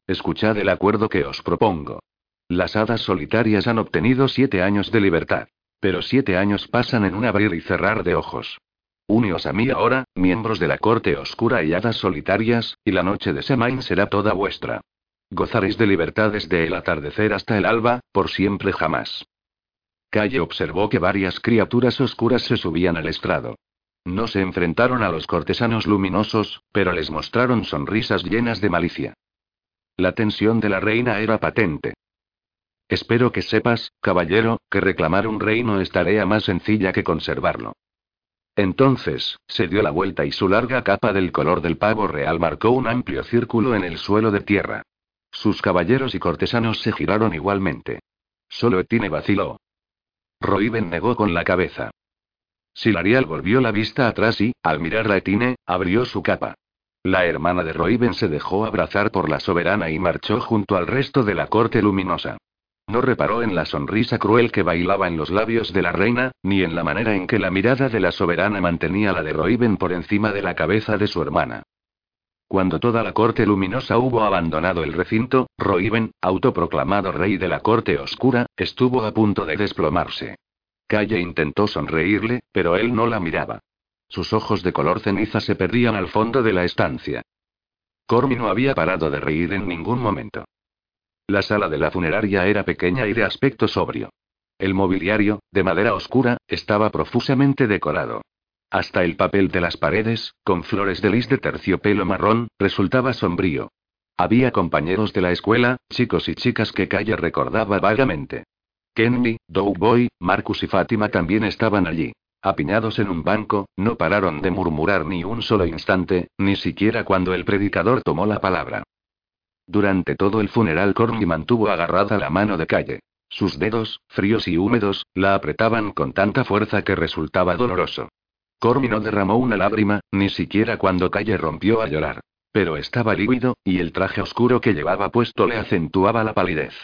Escuchad el acuerdo que os propongo. Las hadas solitarias han obtenido siete años de libertad. Pero siete años pasan en un abrir y cerrar de ojos. Uníos a mí ahora, miembros de la corte oscura y hadas solitarias, y la noche de Semain será toda vuestra. Gozaréis de libertad desde el atardecer hasta el alba, por siempre jamás. Calle observó que varias criaturas oscuras se subían al estrado. No se enfrentaron a los cortesanos luminosos, pero les mostraron sonrisas llenas de malicia. La tensión de la reina era patente. Espero que sepas, caballero, que reclamar un reino es tarea más sencilla que conservarlo. Entonces, se dio la vuelta y su larga capa del color del pavo real marcó un amplio círculo en el suelo de tierra. Sus caballeros y cortesanos se giraron igualmente. Solo Etine vaciló. Roiben negó con la cabeza. Silarial volvió la vista atrás y, al mirar a Etine, abrió su capa. La hermana de Roiben se dejó abrazar por la soberana y marchó junto al resto de la corte luminosa. No reparó en la sonrisa cruel que bailaba en los labios de la reina, ni en la manera en que la mirada de la soberana mantenía la de Roiben por encima de la cabeza de su hermana. Cuando toda la corte luminosa hubo abandonado el recinto, Roiben, autoproclamado rey de la corte oscura, estuvo a punto de desplomarse. Calle intentó sonreírle, pero él no la miraba. Sus ojos de color ceniza se perdían al fondo de la estancia. Cormi no había parado de reír en ningún momento. La sala de la funeraria era pequeña y de aspecto sobrio. El mobiliario, de madera oscura, estaba profusamente decorado. Hasta el papel de las paredes, con flores de lis de terciopelo marrón, resultaba sombrío. Había compañeros de la escuela, chicos y chicas que Calle recordaba vagamente. Kenny, Boy, Marcus y Fátima también estaban allí. Apiñados en un banco, no pararon de murmurar ni un solo instante, ni siquiera cuando el predicador tomó la palabra. Durante todo el funeral Corny mantuvo agarrada la mano de Calle. Sus dedos, fríos y húmedos, la apretaban con tanta fuerza que resultaba doloroso. Corny no derramó una lágrima, ni siquiera cuando Calle rompió a llorar. Pero estaba lívido, y el traje oscuro que llevaba puesto le acentuaba la palidez.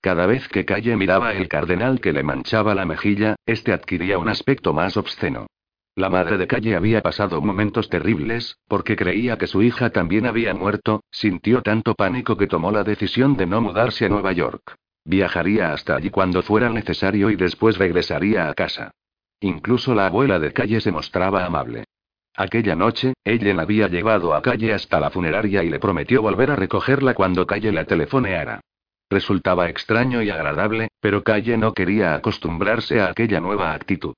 Cada vez que Calle miraba el cardenal que le manchaba la mejilla, este adquiría un aspecto más obsceno. La madre de Calle había pasado momentos terribles, porque creía que su hija también había muerto, sintió tanto pánico que tomó la decisión de no mudarse a Nueva York. Viajaría hasta allí cuando fuera necesario y después regresaría a casa. Incluso la abuela de Calle se mostraba amable. Aquella noche, Ellen había llevado a Calle hasta la funeraria y le prometió volver a recogerla cuando Calle la telefoneara. Resultaba extraño y agradable, pero Calle no quería acostumbrarse a aquella nueva actitud.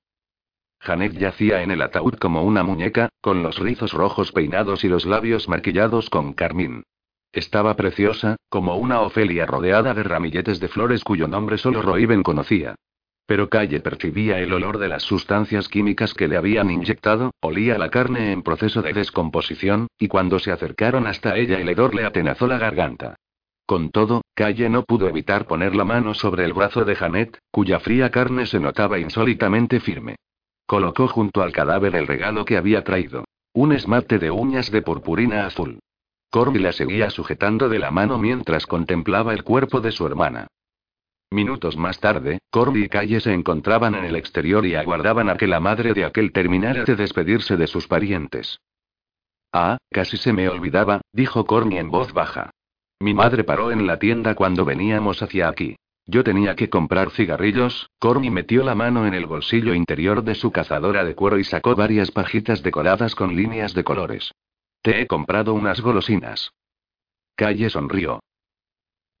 Janet yacía en el ataúd como una muñeca, con los rizos rojos peinados y los labios maquillados con carmín. Estaba preciosa, como una Ofelia rodeada de ramilletes de flores cuyo nombre solo Roiben conocía. Pero Calle percibía el olor de las sustancias químicas que le habían inyectado, olía la carne en proceso de descomposición, y cuando se acercaron hasta ella el hedor le atenazó la garganta. Con todo, Calle no pudo evitar poner la mano sobre el brazo de Janet, cuya fría carne se notaba insólitamente firme. Colocó junto al cadáver el regalo que había traído. Un esmate de uñas de purpurina azul. Corby la seguía sujetando de la mano mientras contemplaba el cuerpo de su hermana. Minutos más tarde, Corby y Calle se encontraban en el exterior y aguardaban a que la madre de aquel terminara de despedirse de sus parientes. Ah, casi se me olvidaba, dijo Corny en voz baja. Mi madre paró en la tienda cuando veníamos hacia aquí. Yo tenía que comprar cigarrillos, Corny metió la mano en el bolsillo interior de su cazadora de cuero y sacó varias pajitas decoradas con líneas de colores. Te he comprado unas golosinas. Calle sonrió.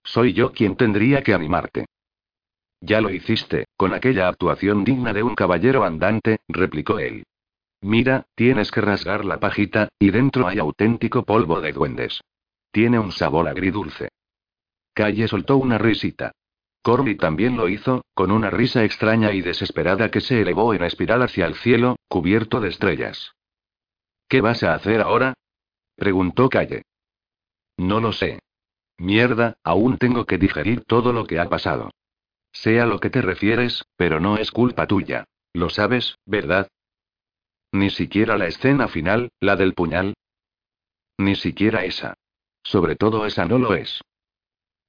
Soy yo quien tendría que animarte. Ya lo hiciste, con aquella actuación digna de un caballero andante, replicó él. Mira, tienes que rasgar la pajita, y dentro hay auténtico polvo de duendes. Tiene un sabor agridulce. Calle soltó una risita. Corby también lo hizo, con una risa extraña y desesperada que se elevó en espiral hacia el cielo, cubierto de estrellas. ¿Qué vas a hacer ahora? preguntó Calle. No lo sé. Mierda, aún tengo que digerir todo lo que ha pasado. Sea lo que te refieres, pero no es culpa tuya. Lo sabes, ¿verdad? Ni siquiera la escena final, la del puñal. Ni siquiera esa. Sobre todo esa no lo es.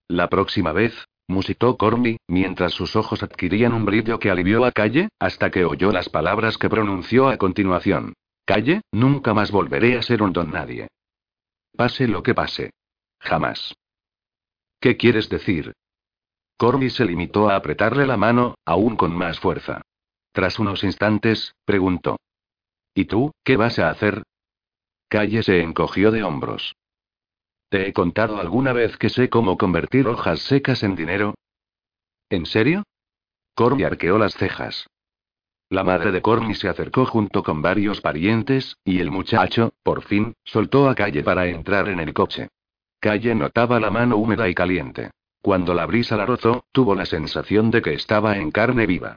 La próxima vez, musitó Corny, mientras sus ojos adquirían un brillo que alivió a Calle, hasta que oyó las palabras que pronunció a continuación. Calle, nunca más volveré a ser un don nadie. Pase lo que pase. Jamás. ¿Qué quieres decir? Corby se limitó a apretarle la mano, aún con más fuerza. Tras unos instantes, preguntó. ¿Y tú, qué vas a hacer? Calle se encogió de hombros. ¿Te he contado alguna vez que sé cómo convertir hojas secas en dinero? ¿En serio? Corby arqueó las cejas. La madre de Corny se acercó junto con varios parientes, y el muchacho, por fin, soltó a Calle para entrar en el coche. Calle notaba la mano húmeda y caliente. Cuando la brisa la rozó, tuvo la sensación de que estaba en carne viva.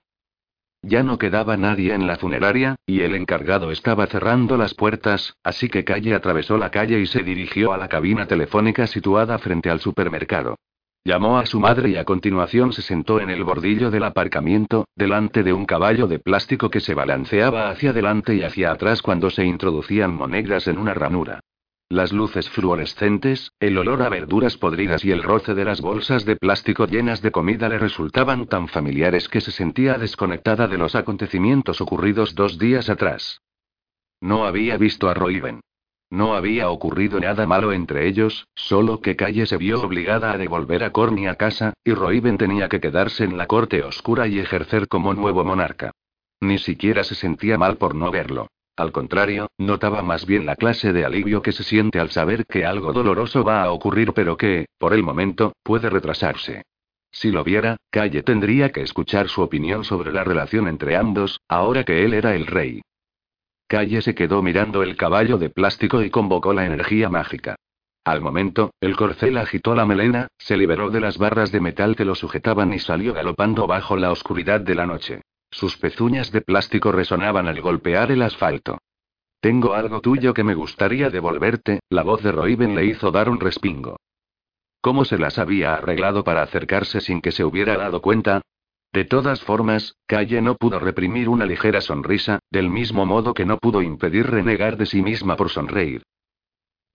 Ya no quedaba nadie en la funeraria, y el encargado estaba cerrando las puertas, así que Calle atravesó la calle y se dirigió a la cabina telefónica situada frente al supermercado. Llamó a su madre y a continuación se sentó en el bordillo del aparcamiento, delante de un caballo de plástico que se balanceaba hacia adelante y hacia atrás cuando se introducían monedas en una ranura. Las luces fluorescentes, el olor a verduras podridas y el roce de las bolsas de plástico llenas de comida le resultaban tan familiares que se sentía desconectada de los acontecimientos ocurridos dos días atrás. No había visto a Roiven. No había ocurrido nada malo entre ellos, solo que Calle se vio obligada a devolver a Corny a casa, y Roiven tenía que quedarse en la corte oscura y ejercer como nuevo monarca. Ni siquiera se sentía mal por no verlo. Al contrario, notaba más bien la clase de alivio que se siente al saber que algo doloroso va a ocurrir pero que, por el momento, puede retrasarse. Si lo viera, Calle tendría que escuchar su opinión sobre la relación entre ambos, ahora que él era el rey. Calle se quedó mirando el caballo de plástico y convocó la energía mágica. Al momento, el corcel agitó la melena, se liberó de las barras de metal que lo sujetaban y salió galopando bajo la oscuridad de la noche. Sus pezuñas de plástico resonaban al golpear el asfalto. Tengo algo tuyo que me gustaría devolverte, la voz de Roiben le hizo dar un respingo. ¿Cómo se las había arreglado para acercarse sin que se hubiera dado cuenta? De todas formas, Calle no pudo reprimir una ligera sonrisa, del mismo modo que no pudo impedir renegar de sí misma por sonreír.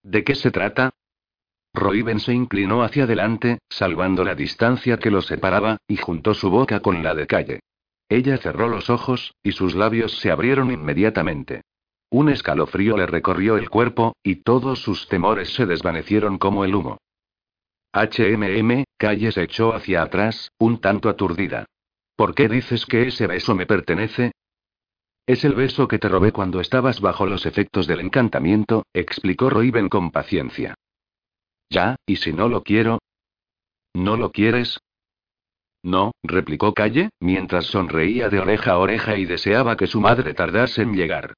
¿De qué se trata? Roiben se inclinó hacia adelante, salvando la distancia que los separaba, y juntó su boca con la de Calle. Ella cerró los ojos, y sus labios se abrieron inmediatamente. Un escalofrío le recorrió el cuerpo, y todos sus temores se desvanecieron como el humo. HMM, Calle se echó hacia atrás, un tanto aturdida. ¿Por qué dices que ese beso me pertenece? Es el beso que te robé cuando estabas bajo los efectos del encantamiento, explicó Roiben con paciencia. Ya, ¿y si no lo quiero? ¿No lo quieres? No, replicó Calle, mientras sonreía de oreja a oreja y deseaba que su madre tardase en llegar.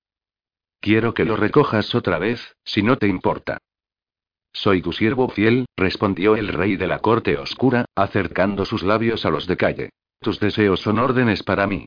Quiero que lo recojas otra vez, si no te importa. Soy tu siervo fiel, respondió el rey de la corte oscura, acercando sus labios a los de Calle. Tus deseos son órdenes para mí.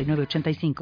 906985.